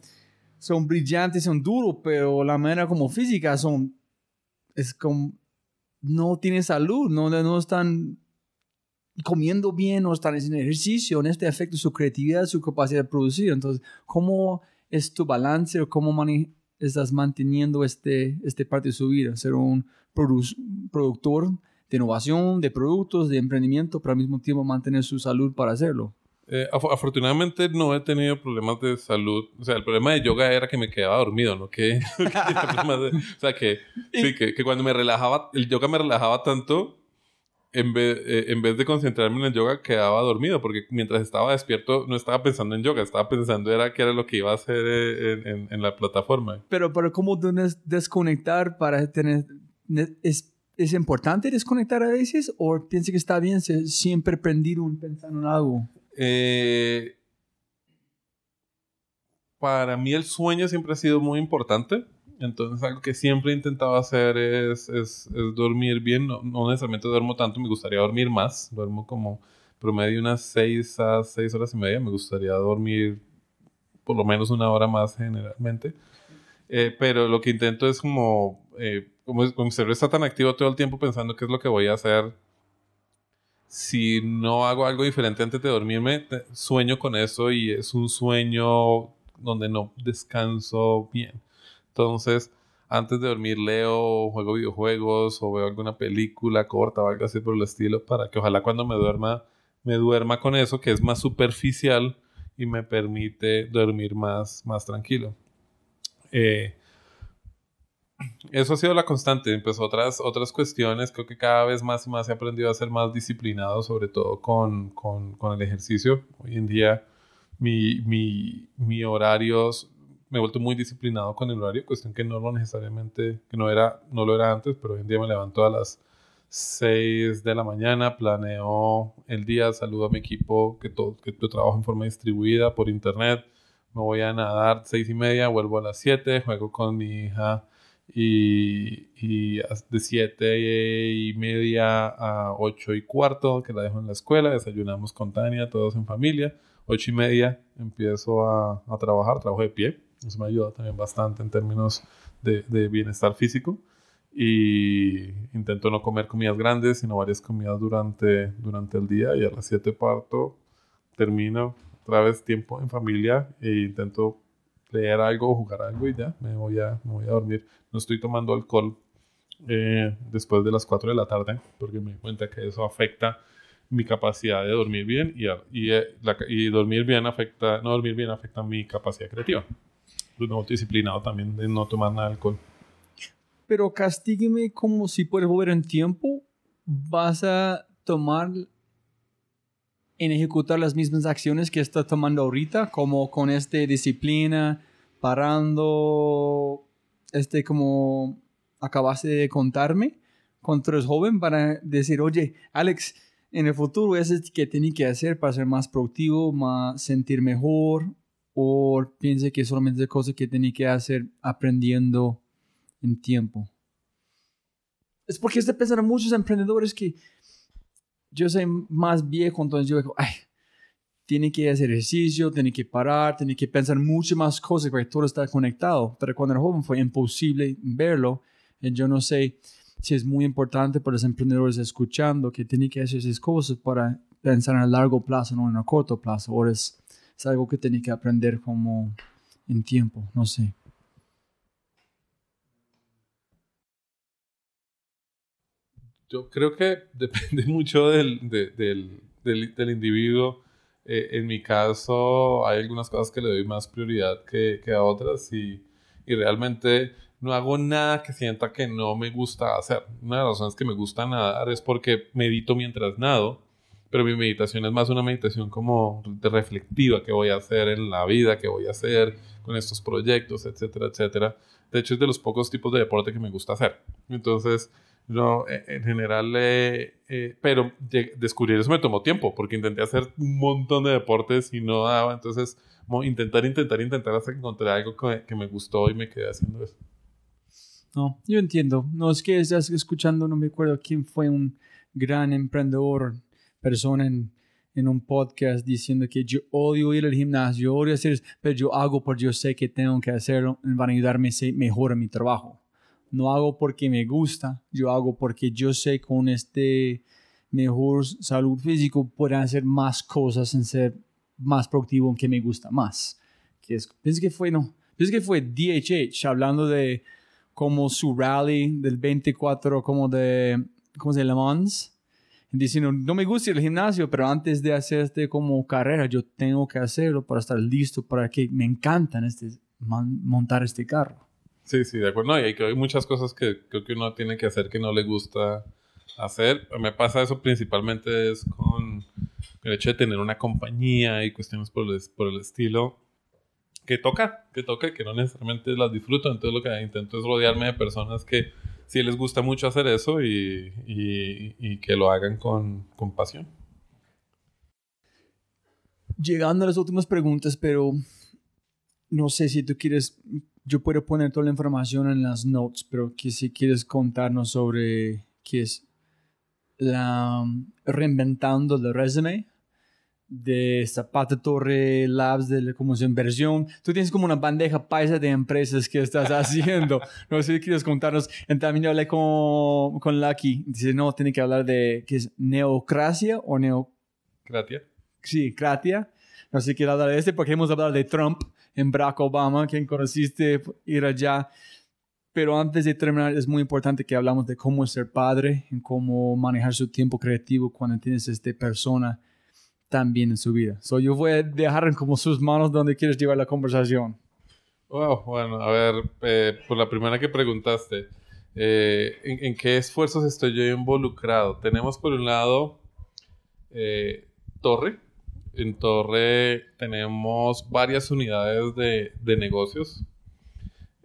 son brillantes, son duros, pero la manera como física son, es como, no tienen salud, no, no están comiendo bien, no están haciendo ejercicio, en este afecta su creatividad, su capacidad de producir. Entonces, ¿cómo es tu balance o cómo estás manteniendo este, este parte de su vida? Ser un productor de innovación, de productos, de emprendimiento, pero al mismo tiempo mantener su salud para hacerlo. Eh, afortunadamente no he tenido problemas de salud. O sea, el problema de yoga era que me quedaba dormido, ¿no? Que, o sea, que, sí, que, que, cuando me relajaba, el yoga me relajaba tanto en vez, eh, en vez de concentrarme en el yoga, quedaba dormido, porque mientras estaba despierto no estaba pensando en yoga, estaba pensando era qué era lo que iba a hacer eh, en, en, la plataforma. Pero, pero ¿cómo desconectar para tener... ¿Es, ¿Es importante desconectar a veces o piensa que está bien siempre prendido pensando en algo? Eh, para mí el sueño siempre ha sido muy importante. Entonces algo que siempre he intentado hacer es, es, es dormir bien. No, necesariamente duermo tanto, me gustaría dormir más. Duermo como promedio unas 6 a 6 horas y media. Me gustaría dormir por lo menos una hora más generalmente. Eh, pero lo que intento es como, eh, como, mi cerebro está tan activo todo el tiempo pensando qué es lo que voy a hacer. Si no hago algo diferente antes de dormirme, sueño con eso y es un sueño donde no descanso bien. Entonces, antes de dormir leo, juego videojuegos o veo alguna película corta o algo así por el estilo para que ojalá cuando me duerma me duerma con eso que es más superficial y me permite dormir más, más tranquilo. Eh, eso ha sido la constante. Empezó otras, otras cuestiones. Creo que cada vez más y más he aprendido a ser más disciplinado, sobre todo con, con, con el ejercicio. Hoy en día mi, mi, mi horarios me he vuelto muy disciplinado con el horario, cuestión que no lo necesariamente, que no, era, no lo era antes, pero hoy en día me levanto a las 6 de la mañana, planeo el día, saludo a mi equipo, que todo, que trabajo en forma distribuida por internet, me voy a nadar 6 y media, vuelvo a las 7, juego con mi hija y, y de 7 y media a 8 y cuarto, que la dejo en la escuela, desayunamos con Tania, todos en familia, 8 y media empiezo a, a trabajar, trabajo de pie, eso me ayuda también bastante en términos de, de, bienestar físico. Y intento no comer comidas grandes, sino varias comidas durante, durante el día. Y a las 7 parto, termino otra vez tiempo en familia e intento leer algo jugar algo y ya me voy a, me voy a dormir. No estoy tomando alcohol eh, después de las 4 de la tarde porque me di cuenta que eso afecta mi capacidad de dormir bien y, y, eh, y dormir bien afecta, no dormir bien afecta mi capacidad creativa no disciplinado también de no tomar nada de alcohol. Pero castígueme como si puedes volver en tiempo. Vas a tomar en ejecutar las mismas acciones que estás tomando ahorita, como con este disciplina, parando, este como acabaste de contarme, cuando eres joven, para decir, oye, Alex, en el futuro eso es que tiene que hacer para ser más productivo, más sentir mejor, ¿O piensa que solamente es cosas que tiene que hacer aprendiendo en tiempo? Es porque estoy pensando en muchos emprendedores que yo soy más viejo, entonces yo digo, ay, tiene que hacer ejercicio, tiene que parar, tiene que pensar muchas más cosas porque todo está conectado. Pero cuando era joven fue imposible verlo. Y yo no sé si es muy importante para los emprendedores escuchando que tienen que hacer esas cosas para pensar a largo plazo, no en a corto plazo. O es, es algo que tiene que aprender como en tiempo, no sé. Yo creo que depende mucho del, del, del, individuo. Eh, en mi caso, hay algunas cosas que le doy más prioridad que, que a otras y, y, realmente no hago nada que sienta que no me gusta hacer. Una de las razones que me gusta nadar es porque medito mientras nado, pero mi meditación es más una meditación como de reflectiva, que voy a hacer en la vida, que voy a hacer con estos proyectos, etcétera, etcétera. De hecho, es de los pocos tipos de deporte que me gusta hacer. Entonces, no, e, en general, eh, eh, pero descubrir eso me tomó tiempo, porque intenté hacer un montón de deportes y no daba. Entonces, intentar, intentar, intentar hasta que encontré algo que, que me gustó y me quedé haciendo eso. No, yo entiendo. No, es que estás escuchando, no me acuerdo quién fue un gran emprendedor, persona en, en un podcast diciendo que yo odio ir al gimnasio, odio hacer pero yo hago porque yo sé que tengo que hacerlo, van a ayudarme a ser mejor en mi trabajo no hago porque me gusta, yo hago porque yo sé con este mejor salud físico puedo hacer más cosas en ser más productivo, que me gusta más. Que es, pienso que fue, no, pienso que fue DHH hablando de como su rally del 24, como de, ¿cómo se llama? Mans. Diciendo, no me gusta al gimnasio, pero antes de hacer este como carrera, yo tengo que hacerlo para estar listo, para que me encantan este, montar este carro. Sí, sí, de acuerdo. No, y hay, muchas cosas que creo que uno tiene que hacer que no le gusta hacer. Me pasa eso principalmente es con el hecho de tener una compañía y cuestiones por el, por el estilo que toca, que toca, que no necesariamente las disfruto. Entonces lo que intento es rodearme de personas que sí les gusta mucho hacer eso y, y, y que lo hagan con, con pasión. Llegando a las últimas preguntas, pero no sé si tú quieres yo puedo poner toda la información en las notes, pero que si quieres contarnos sobre qué es la reinventando el resume de Zapata Torre Labs de como su inversión. Tú tienes como una bandeja paisa de empresas que estás haciendo. no sé si quieres contarnos. También hablé con, con Lucky. Dice, no, tiene que hablar de qué es neocracia o neo... Kratia. Sí, Kratia. No sé si quieres hablar de este porque hemos hablado de Trump en Barack Obama, quien conociste ir allá. Pero antes de terminar, es muy importante que hablamos de cómo ser padre, en cómo manejar su tiempo creativo cuando tienes esta persona también en su vida. So, yo voy a dejar en como sus manos donde quieres llevar la conversación. Wow, bueno, a ver, eh, por la primera que preguntaste, eh, ¿en, qué esfuerzos estoy yo involucrado? Tenemos por un lado eh, Torre, en Torre tenemos varias unidades de, de negocios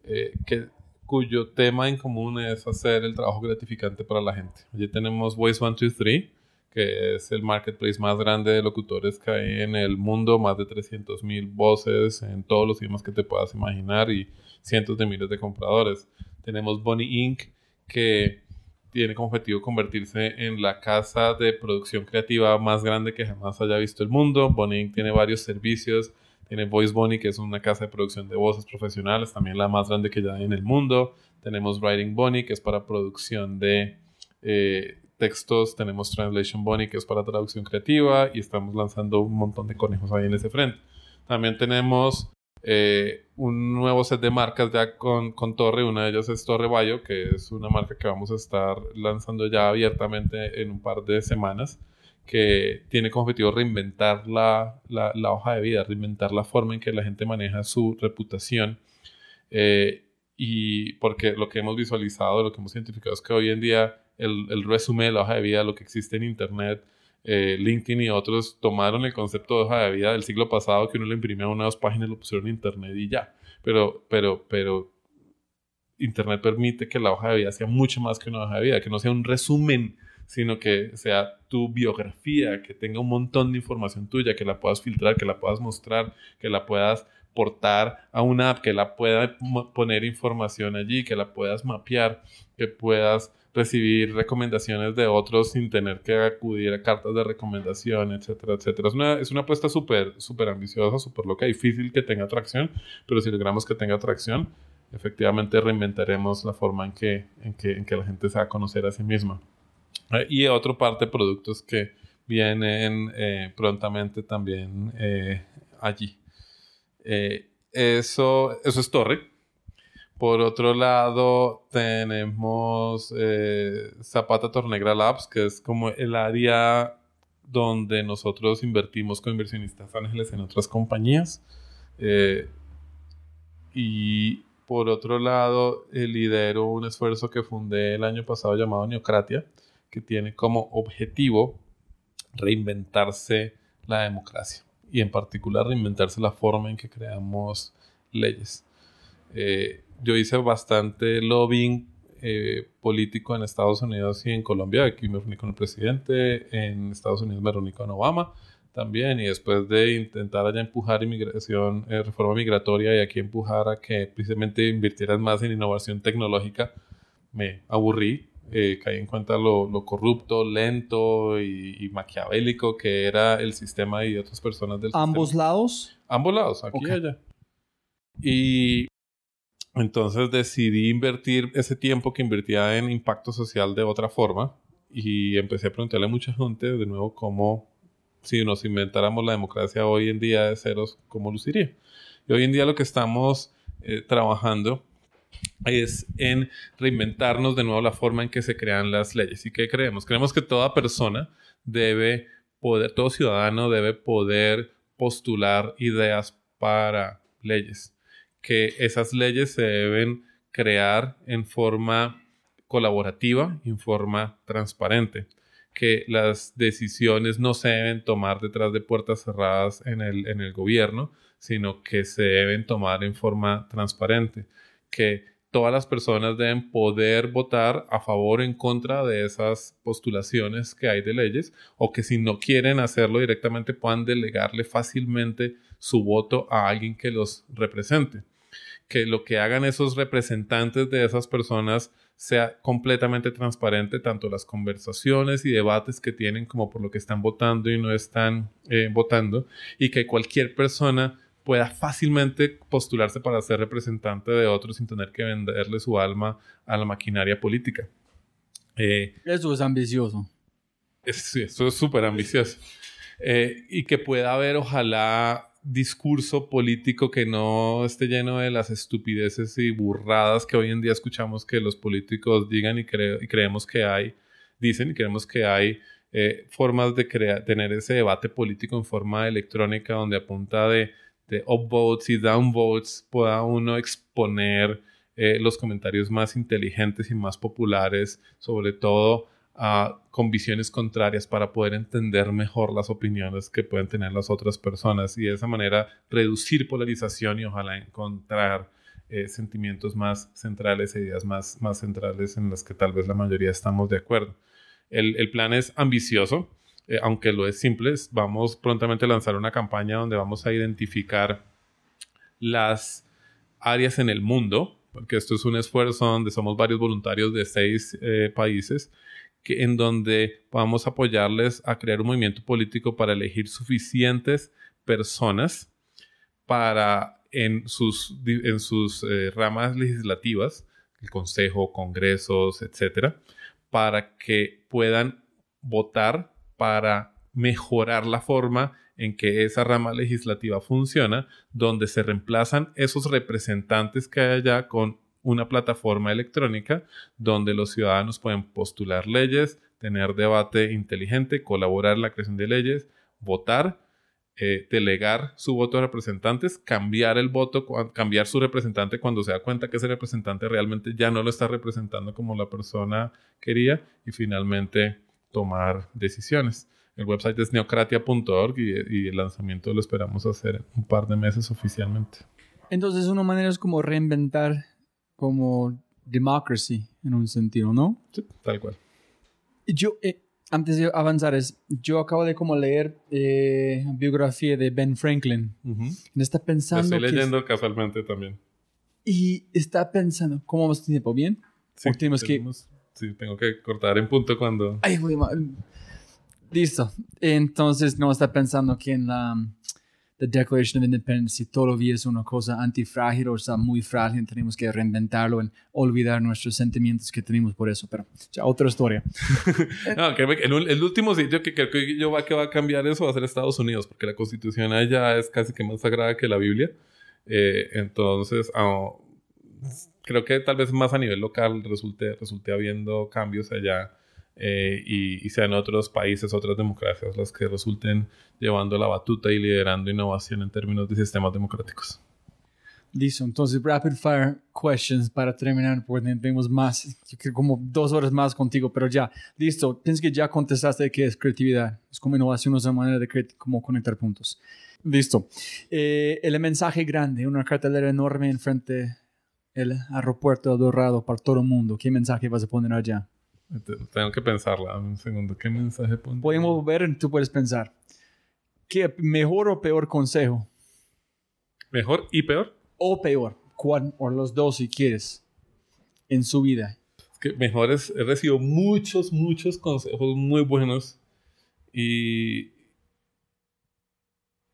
eh, que, cuyo tema en común es hacer el trabajo gratificante para la gente. Allí tenemos Voice 123, que es el marketplace más grande de locutores que hay en el mundo, más de 300.000 voces en todos los idiomas que te puedas imaginar y cientos de miles de compradores. Tenemos Bonnie Inc., que tiene como objetivo convertirse en la casa de producción creativa más grande que jamás haya visto el mundo. Bonnie tiene varios servicios. Tiene Voice Bonnie, que es una casa de producción de voces profesionales, también la más grande que ya hay en el mundo. Tenemos Writing Bonnie, que es para producción de eh, textos. Tenemos Translation Bonnie, que es para traducción creativa. Y estamos lanzando un montón de conejos ahí en ese frente. También tenemos eh, un nuevo set de marcas ya con, con, Torre. Una de ellas es Torre Bayo, que es una marca que vamos a estar lanzando ya abiertamente en un par de semanas, que tiene como objetivo reinventar la, la, la hoja de vida, reinventar la forma en que la gente maneja su reputación. Eh, y porque lo que hemos visualizado, lo que hemos identificado es que hoy en día el, resumen de la hoja de vida, lo que existe en Internet, eh, LinkedIn y otros tomaron el concepto de hoja de vida del siglo pasado que uno le imprimía una o dos páginas, lo pusieron en internet y ya. Pero, pero, pero internet permite que la hoja de vida sea mucho más que una hoja de vida, que no sea un resumen, sino que sea tu biografía, que tenga un montón de información tuya, que la puedas filtrar, que la puedas mostrar, que la puedas portar a una app, que la pueda poner información allí, que la puedas mapear, que puedas recibir recomendaciones de otros sin tener que acudir a cartas de recomendación, etcétera, etcétera. Es una, es una apuesta súper, súper ambiciosa, súper loca, difícil que tenga atracción, pero si logramos que tenga atracción, efectivamente reinventaremos la forma en que, en que, en que la gente se va a conocer a sí misma. Eh, y otro parte productos que vienen eh, prontamente también eh, allí. Eso, eso es Torre. Por otro lado, tenemos Zapata Tornegra Labs, que es como el área donde nosotros invertimos con inversionistas ángeles en otras compañías. y por otro lado, lidero un esfuerzo que fundé el año pasado llamado Neocratia, que tiene como objetivo reinventarse la democracia y en particular reinventarse la forma en que creamos leyes. Eh, yo hice bastante lobbying eh, político en Estados Unidos y en Colombia. Aquí me reuní con el presidente, en Estados Unidos me reuní con Obama también y después de intentar allá empujar inmigración, eh, reforma migratoria y aquí empujar a que precisamente invirtieran más en innovación tecnológica, me aburrí eh, caí en cuenta lo, lo corrupto, lento y, maquiavélico que era el sistema y otras personas del ¿Ambos lados? Ambos lados, aquí y allá. Y entonces decidí invertir ese tiempo que invertía en impacto social de otra forma y empecé a preguntarle a mucha gente de nuevo cómo, si nos inventáramos la democracia hoy en día de ceros, cómo luciría. Y hoy en día lo que estamos eh, trabajando es en reinventarnos de nuevo la forma en que se crean las leyes. ¿Y qué creemos? Creemos que toda persona debe poder, todo ciudadano debe poder postular ideas para leyes. Que esas leyes se deben crear en forma colaborativa, en forma transparente. Que las decisiones no se deben tomar detrás de puertas cerradas en el, en el gobierno, sino que se deben tomar en forma transparente. Que todas las personas deben poder votar a favor o en contra de esas postulaciones que hay de leyes o que si no quieren hacerlo directamente puedan delegarle fácilmente su voto a alguien que los represente. Que lo que hagan esos representantes de esas personas sea completamente transparente, tanto las conversaciones y debates que tienen como por lo que están votando y no están eh, votando, y que cualquier persona pueda fácilmente postularse para ser representante de otros sin tener que venderle su alma a la maquinaria política. Eh, eso es ambicioso. sí, eso es súper ambicioso. Eh, y que pueda haber, ojalá, discurso político que no esté lleno de las estupideces y burradas que hoy en día escuchamos que los políticos digan y, y creemos que hay, dicen y creemos que hay eh, formas de tener ese debate político en forma electrónica donde apunta de de upvotes y downvotes pueda uno exponer eh, los comentarios más inteligentes y más populares, sobre todo con visiones contrarias para poder entender mejor las opiniones que pueden tener las otras personas y de esa manera reducir polarización y ojalá encontrar eh, sentimientos más centrales e ideas más, más centrales en las que tal vez la mayoría estamos de acuerdo. El, el plan es ambicioso, eh, aunque lo es simple, vamos prontamente a lanzar una campaña donde vamos a identificar las áreas en el mundo, porque esto es un esfuerzo donde somos varios voluntarios de seis eh, países, que, en donde vamos a apoyarles a crear un movimiento político para elegir suficientes personas para en sus, en sus eh, ramas legislativas, el Consejo, Congresos, etcétera, para que puedan votar para mejorar la forma en que esa rama legislativa funciona, donde se reemplazan esos representantes que hay allá con una plataforma electrónica donde los ciudadanos pueden postular leyes, tener debate inteligente, colaborar en la creación de leyes, votar, eh, delegar su voto a representantes, cambiar el voto, cambiar su representante cuando se da cuenta que ese representante realmente ya no lo está representando como la persona quería y finalmente tomar decisiones. El website es neocratia.org y, el lanzamiento lo esperamos hacer en un par de meses oficialmente. Entonces, una manera es como reinventar como democracy en un sentido, ¿no? Sí, tal cual. Yo, eh, antes de avanzar, es, yo acabo de como leer eh, biografía de Ben Franklin. Ujú. Y está Lo pensando... estoy que es- leyendo casualmente también. y está pensando, ¿cómo vamos tiempo? ¿Bien? Sí, ¿O tenemos que- Sí, tengo que cortar en punto cuando... Ay, güey, ma- Listo. Entonces, no está pensando que en la the Declaration of Independence todavía es una cosa antifrágil o está muy frágil, tenemos que reinventarlo y olvidar nuestros sentimientos que tenemos por eso. Pero ya, otra historia. No, créeme que el, el último sitio que creo que yo va que va a cambiar eso va a ser Estados Unidos, porque la Constitución allá es casi que más sagrada que la Biblia. Eh, entonces, ah, creo que tal vez más a nivel local resulte, resulte habiendo cambios allá eh, y, y sean otros países, otras democracias las que resulten llevando la batuta y liderando innovación en términos de sistemas democráticos. Listo. Entonces, rapid fire questions para terminar, porque tenemos más, como dos horas más contigo, pero ya. Listo. Pienso que ya contestaste qué es creatividad. Es como innovación, es una manera de como conectar puntos. Listo. Eh, el mensaje grande, una cartelera enorme enfrente del aeropuerto Dorado para todo el mundo. ¿Qué mensaje vas a poner allá? Te- Tengo que pensarla. Un segundo. ¿Qué mensaje pondría? Podemos ver, tú puedes pensar. ¿Qué mejor o peor consejo? ¿Mejor y peor? O peor, ¿cuál? O los dos si quieres, en su vida. Es que mejores, he recibido muchos, muchos consejos muy buenos y,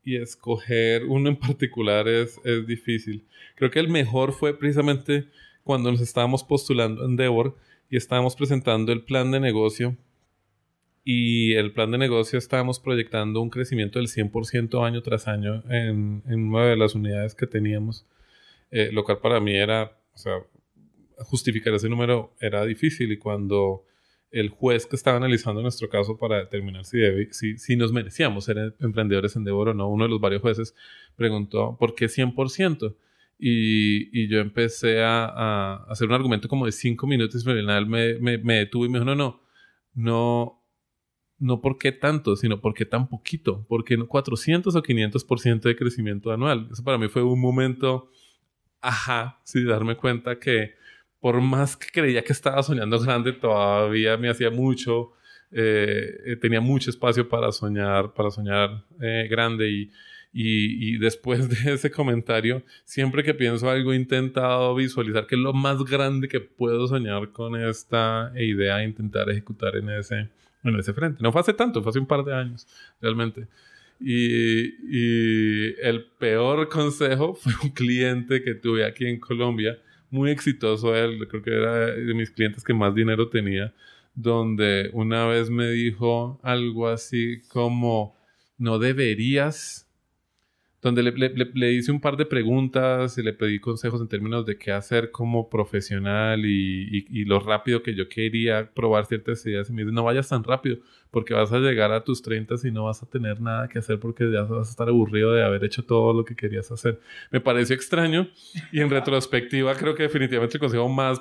y escoger uno en particular es, es difícil. Creo que el mejor fue precisamente cuando nos estábamos postulando en Endeavor y estábamos presentando el plan de negocio y el plan de negocio estábamos proyectando un crecimiento del 100% año tras año en, en una de las unidades que teníamos, eh, lo cual para mí era, o sea, justificar ese número era difícil y cuando el juez que estaba analizando nuestro caso para determinar si, debe- si, si nos merecíamos ser emprendedores en Devor o no, uno de los varios jueces preguntó ¿por qué 100%? Y, y yo empecé a, a hacer un argumento como de cinco minutos y al final me, me, me detuve y me dijo no, no, no, no por qué tanto, sino por qué tan poquito, por qué no 400 o 500% de crecimiento anual. Eso para mí fue un momento, ajá, sí, darme cuenta que por más que creía que estaba soñando grande, todavía me hacía mucho, eh, tenía mucho espacio para soñar, para soñar eh, grande y, y, después de ese comentario, siempre que pienso algo he intentado visualizar qué es lo más grande que puedo soñar con esta idea e intentar ejecutar en ese, en ese frente. No fue hace tanto, fue hace un par de años, realmente. Y, y el peor consejo fue un cliente que tuve aquí en Colombia, muy exitoso él, creo que era de mis clientes que más dinero tenía, donde una vez me dijo algo así como, no deberías, donde le, le- le- hice un par de preguntas y le pedí consejos en términos de qué hacer como profesional y, y- y lo rápido que yo quería probar ciertas ideas. Y me dice, no vayas tan rápido porque vas a llegar a tus 30 y no vas a tener nada que hacer porque ya vas a estar aburrido de haber hecho todo lo que querías hacer. Me pareció extraño y en retrospectiva creo que definitivamente el consejo más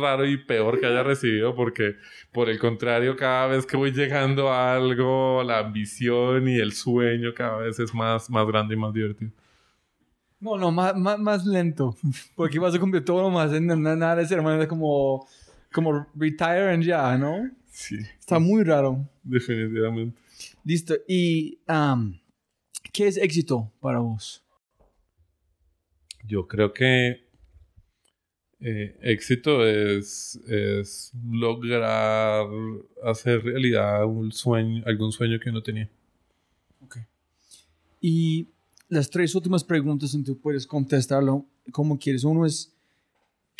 raro y peor que haya recibido porque por el contrario cada vez que voy llegando a algo la ambición y el sueño cada vez es más, más grande y más divertido. No, no, más, más, más lento. Porque vas a cumplir todo más. en- en- Nada de ser manera como, como retire ya, ¿no? Sí, Está muy raro. definitivamente. Listo. ¿Y um, qué es éxito para vos? Yo creo que eh, éxito es, es lograr hacer realidad un sueño, algún sueño que uno tenía. Y las tres últimas preguntas, tú puedes contestarlo como quieres. Uno es,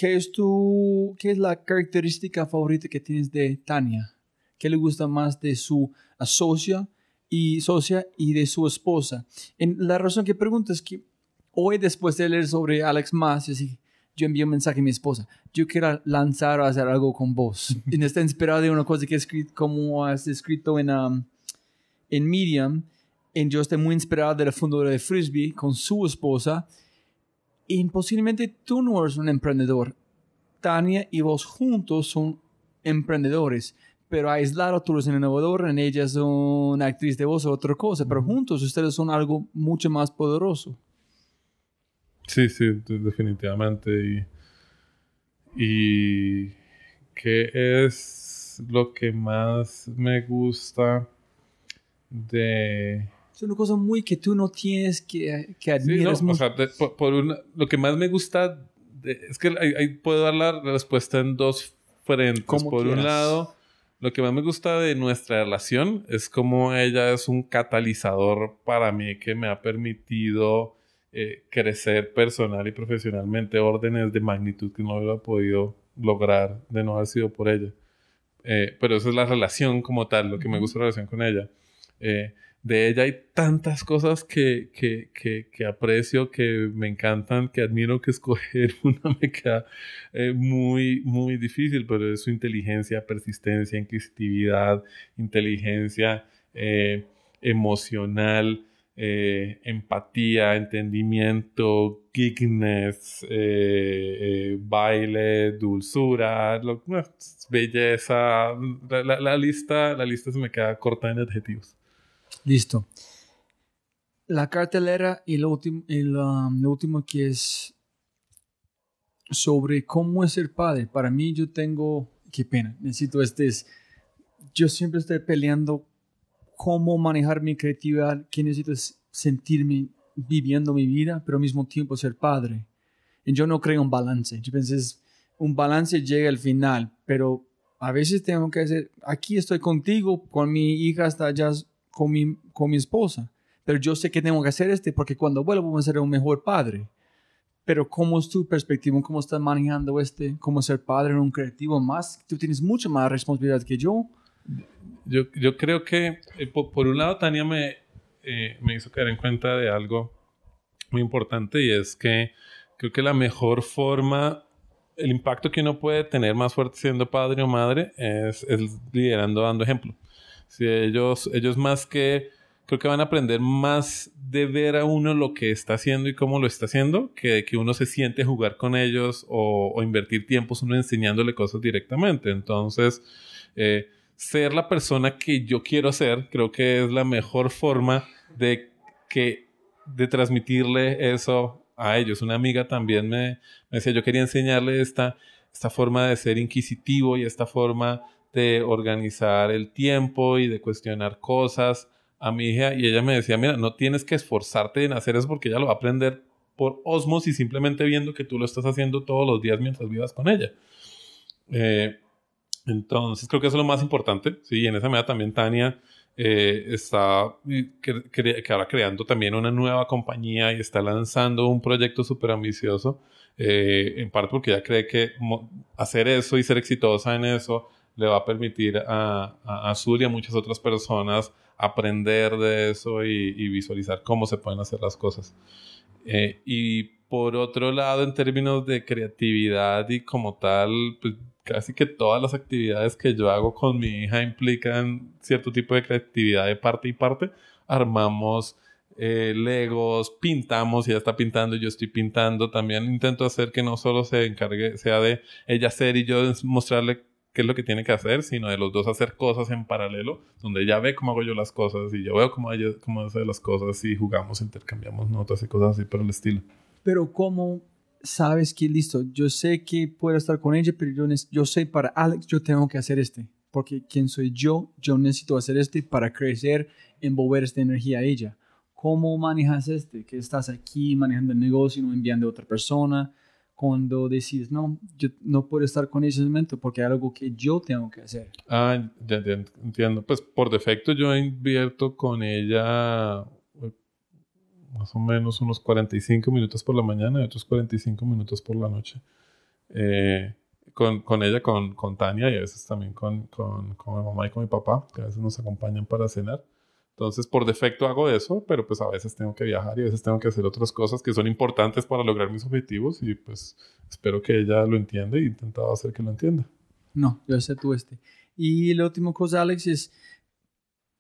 ¿qué es, tu, ¿qué es la característica favorita que tienes de Tania? ¿Qué le gusta más de su socia y, socia y de su esposa? En, la razón que pregunto es que hoy, después de leer sobre Alex Mas, yo, sí, yo envié un mensaje a mi esposa. Yo quiero lanzar o hacer algo con vos. y está inspirado de una cosa que como has escrito en, um, en Medium. En yo estoy muy inspirado de la fundadora de Frisbee con su esposa. Y posiblemente tú no eres un emprendedor. Tania y vos juntos son emprendedores. Pero aislado tú eres un innovador, en ella es una actriz de voz o otra cosa. Pero juntos ustedes son algo mucho más poderoso. Sí, sí, de- definitivamente. Y, y que es lo que más me gusta de... Es una cosa muy que tú no tienes que, que Sí, no, admiras o sea, de- por, por una- lo que más me gusta de- es que ahí, ahí puedo dar la respuesta en dos frentes. Por quieras. un lado, lo que más me gusta de nuestra relación es como ella es un catalizador para mí que me ha permitido eh, crecer personal y profesionalmente órdenes de magnitud que no hubiera podido lograr de no haber sido por ella. Eh, pero esa es la relación como tal, lo que me gusta de la relación con ella. Eh, de ella hay tantas cosas que, que, que, que aprecio, que me encantan, que admiro, que escoger una me queda eh, muy, muy difícil, pero es su inteligencia, persistencia, inquisitividad, inteligencia eh, emocional, eh, empatía, entendimiento, geekness, baile, dulzura, belleza. La- la lista, la lista se me queda corta en adjetivos. Listo. La cartelera y lo lo último que es sobre cómo es ser padre. Para mí yo tengo, qué pena, necesito este es, yo siempre estoy peleando cómo manejar mi creatividad, que necesito es sentirme viviendo mi vida, pero al mismo tiempo ser padre. Y yo no creo en balance. Yo pensé, un balance llega al final, pero a veces tengo que hacer, aquí estoy contigo, con mi hija está allá con mi, con mi esposa, pero yo sé que tengo que hacer este porque cuando vuelva voy a ser un mejor padre. Pero ¿cómo es tu perspectiva? ¿Cómo estás manejando este? ¿Cómo ser padre en un creativo más? Tú tienes mucha más responsabilidad que yo. Yo, yo creo que, eh, po- por, un lado, Tania me, eh, me hizo caer en cuenta de algo muy importante y es que creo que la mejor forma, el impacto que uno puede tener más fuerte siendo padre o madre es, es liderando, dando ejemplo. Si ellos, ellos más que, creo que van a aprender más de ver a uno lo que está haciendo y cómo lo está haciendo, que de que uno se siente jugar con ellos o, o invertir tiempos uno enseñándole cosas directamente. Entonces, eh, ser la persona que yo quiero ser, creo que es la mejor forma de que de transmitirle eso a ellos. Una amiga también me, me decía, yo quería enseñarle esta, esta forma de ser inquisitivo y esta forma de organizar el tiempo y de cuestionar cosas a mi hija y ella me decía, mira, no tienes que esforzarte en hacer eso porque ella lo va a aprender por osmosis simplemente viendo que tú lo estás haciendo todos los días mientras vivas con ella. Eh, entonces, creo que eso es lo más importante. Sí, en esa medida también Tania eh, está que, ahora creando también una nueva compañía y está lanzando un proyecto súper ambicioso. Eh, en parte porque ella cree que hacer eso y ser exitosa en eso le va a permitir a, a, a y a muchas otras personas aprender de eso y, y visualizar cómo se pueden hacer las cosas. Eh, y por otro lado, en términos de creatividad y como tal, pues casi que todas las actividades que yo hago con mi hija implican cierto tipo de creatividad de parte y parte. Armamos eh, legos, pintamos, ella está pintando, yo estoy pintando. También intento hacer que no solo se encargue, sea de ella hacer y yo mostrarle qué es lo que tiene que hacer, sino de los dos hacer cosas en paralelo, donde ella ve cómo hago yo las cosas y yo veo cómo ella cómo hace las cosas y jugamos, intercambiamos notas y cosas así por el estilo. Pero ¿cómo sabes que listo? Yo sé que puedo estar con ella, pero yo, yo sé para Alex yo tengo que hacer este. Porque quién soy yo, yo necesito hacer este para crecer, envolver esta energía a ella. ¿Cómo manejas este? Que estás aquí manejando el negocio, no enviando a otra persona. Cuando decides, no, yo no puedo estar con ese momento porque hay algo que yo tengo que hacer. Ah, ya, ya entiendo. Pues por defecto yo invierto con ella eh, más o menos unos 45 minutos por la mañana y otros 45 minutos por la noche. Eh, con, con ella, con, con Tania y a veces también con, con, con mi mamá y con mi papá, que a veces nos acompañan para cenar. Entonces, por defecto hago eso, pero pues a veces tengo que viajar y a veces tengo que hacer otras cosas que son importantes para lograr mis objetivos y pues espero que ella lo entienda y he intentado hacer que lo entienda. No, yo sé tú este. Y la última cosa, Alex, es,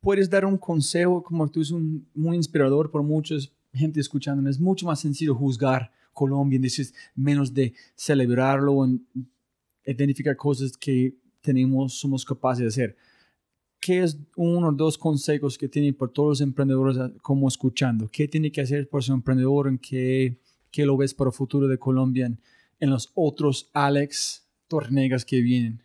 puedes dar un consejo, como tú eres un, muy inspirador por mucha gente escuchando, es mucho más sencillo juzgar Colombia, dices, menos de celebrarlo, en identificar cosas que tenemos, somos capaces de hacer. ¿Qué es uno o dos consejos que tiene por todos los emprendedores ah, como escuchando? ¿Qué tiene que hacer por ser emprendedor? ¿En qué, qué lo ves para el futuro de Colombia en, en los otros Alex Tornegas que vienen?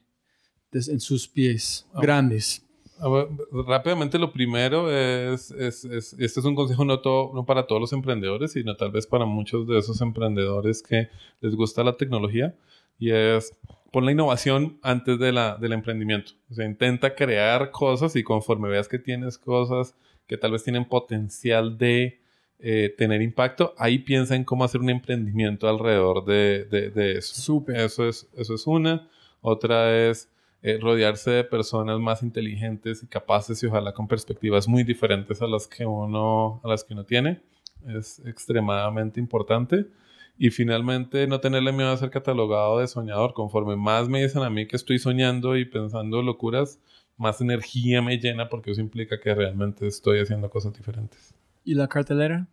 des- en sus pies grandes. A ver, rápidamente lo primero es, es, es- este es un consejo no, todo, no para todos los emprendedores, sino tal vez para muchos de esos emprendedores que les gusta la tecnología y es pon la innovación antes de la, del emprendimiento. O sea, intenta crear cosas y conforme veas que tienes cosas que tal vez tienen potencial de eh, tener impacto, ahí piensa en cómo hacer un emprendimiento alrededor de, de- de eso. Súper. Eso es, eso es una. Otra es eh, rodearse de personas más inteligentes y capaces y ojalá con perspectivas muy diferentes a las que uno, a las que uno tiene. Es extremadamente importante. Y finalmente, no tenerle miedo a ser catalogado de soñador. Conforme más me dicen a mí que estoy soñando y pensando locuras, más energía me llena porque eso implica que realmente estoy haciendo cosas diferentes. ¿Y la cartelera?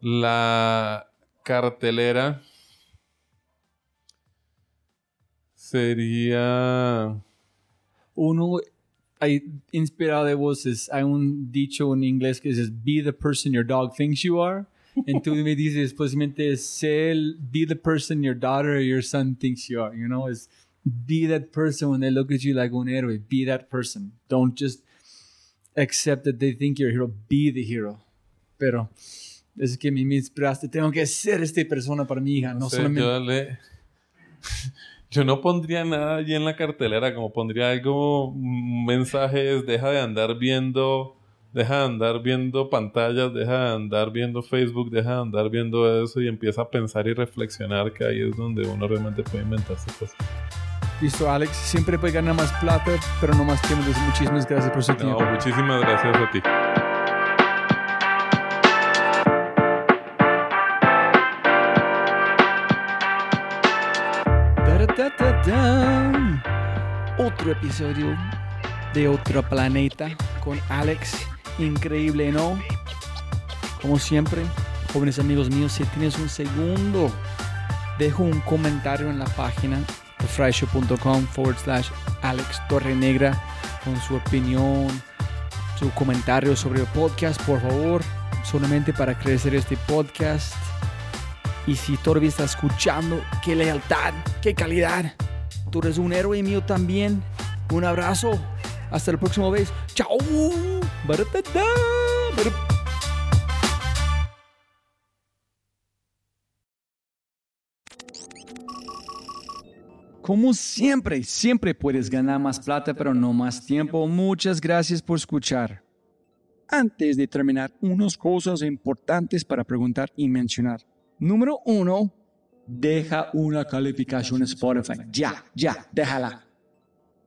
La cartelera sería... Uno, hay inspirado de voces, hay un dicho en inglés que dice, be the person your dog thinks you are. And tú me dices, posiblemente, sé el- be the person your daughter or your son thinks you are, you know? Is be that person when they look at you like un héroe. Be that person. Don't just accept that they think you're a hero. Be the hero. Pero es que me, inspiraste. Tengo que ser esta persona para mi hija, no, sé, solamente... yo, le- yo no pondría nada allí en la cartelera, como pondría algo, un mensaje es deja de andar viendo, deja de andar viendo pantallas, deja de andar viendo Facebook, deja de andar viendo eso y empieza a pensar y reflexionar que ahí es donde uno realmente puede inventarse cosas. Listo, Alex. Siempre puede ganar más plata, pero no más tiempo. Entonces, muchísimas gracias por su No, tiempo. muchísimas gracias a ti. Otro episodio de otro planeta con Alex. Increíble, ¿no? Como siempre, jóvenes amigos míos, si tienes un segundo, dejo un comentario en la página thefryshow.com forward slash Alex Torrenegra con su opinión, su comentario sobre el podcast, por favor, solamente para crecer este podcast. Y si todavía estás escuchando, qué lealtad, qué calidad. Tú eres un héroe mío también. Un abrazo. Hasta la próxima vez. Chao. Como siempre, siempre puedes ganar más plata, pero no más tiempo. Muchas gracias por escuchar. Antes de terminar, unas cosas importantes para preguntar y mencionar. Número uno, deja una calificación Spotify. Ya, ya, déjala.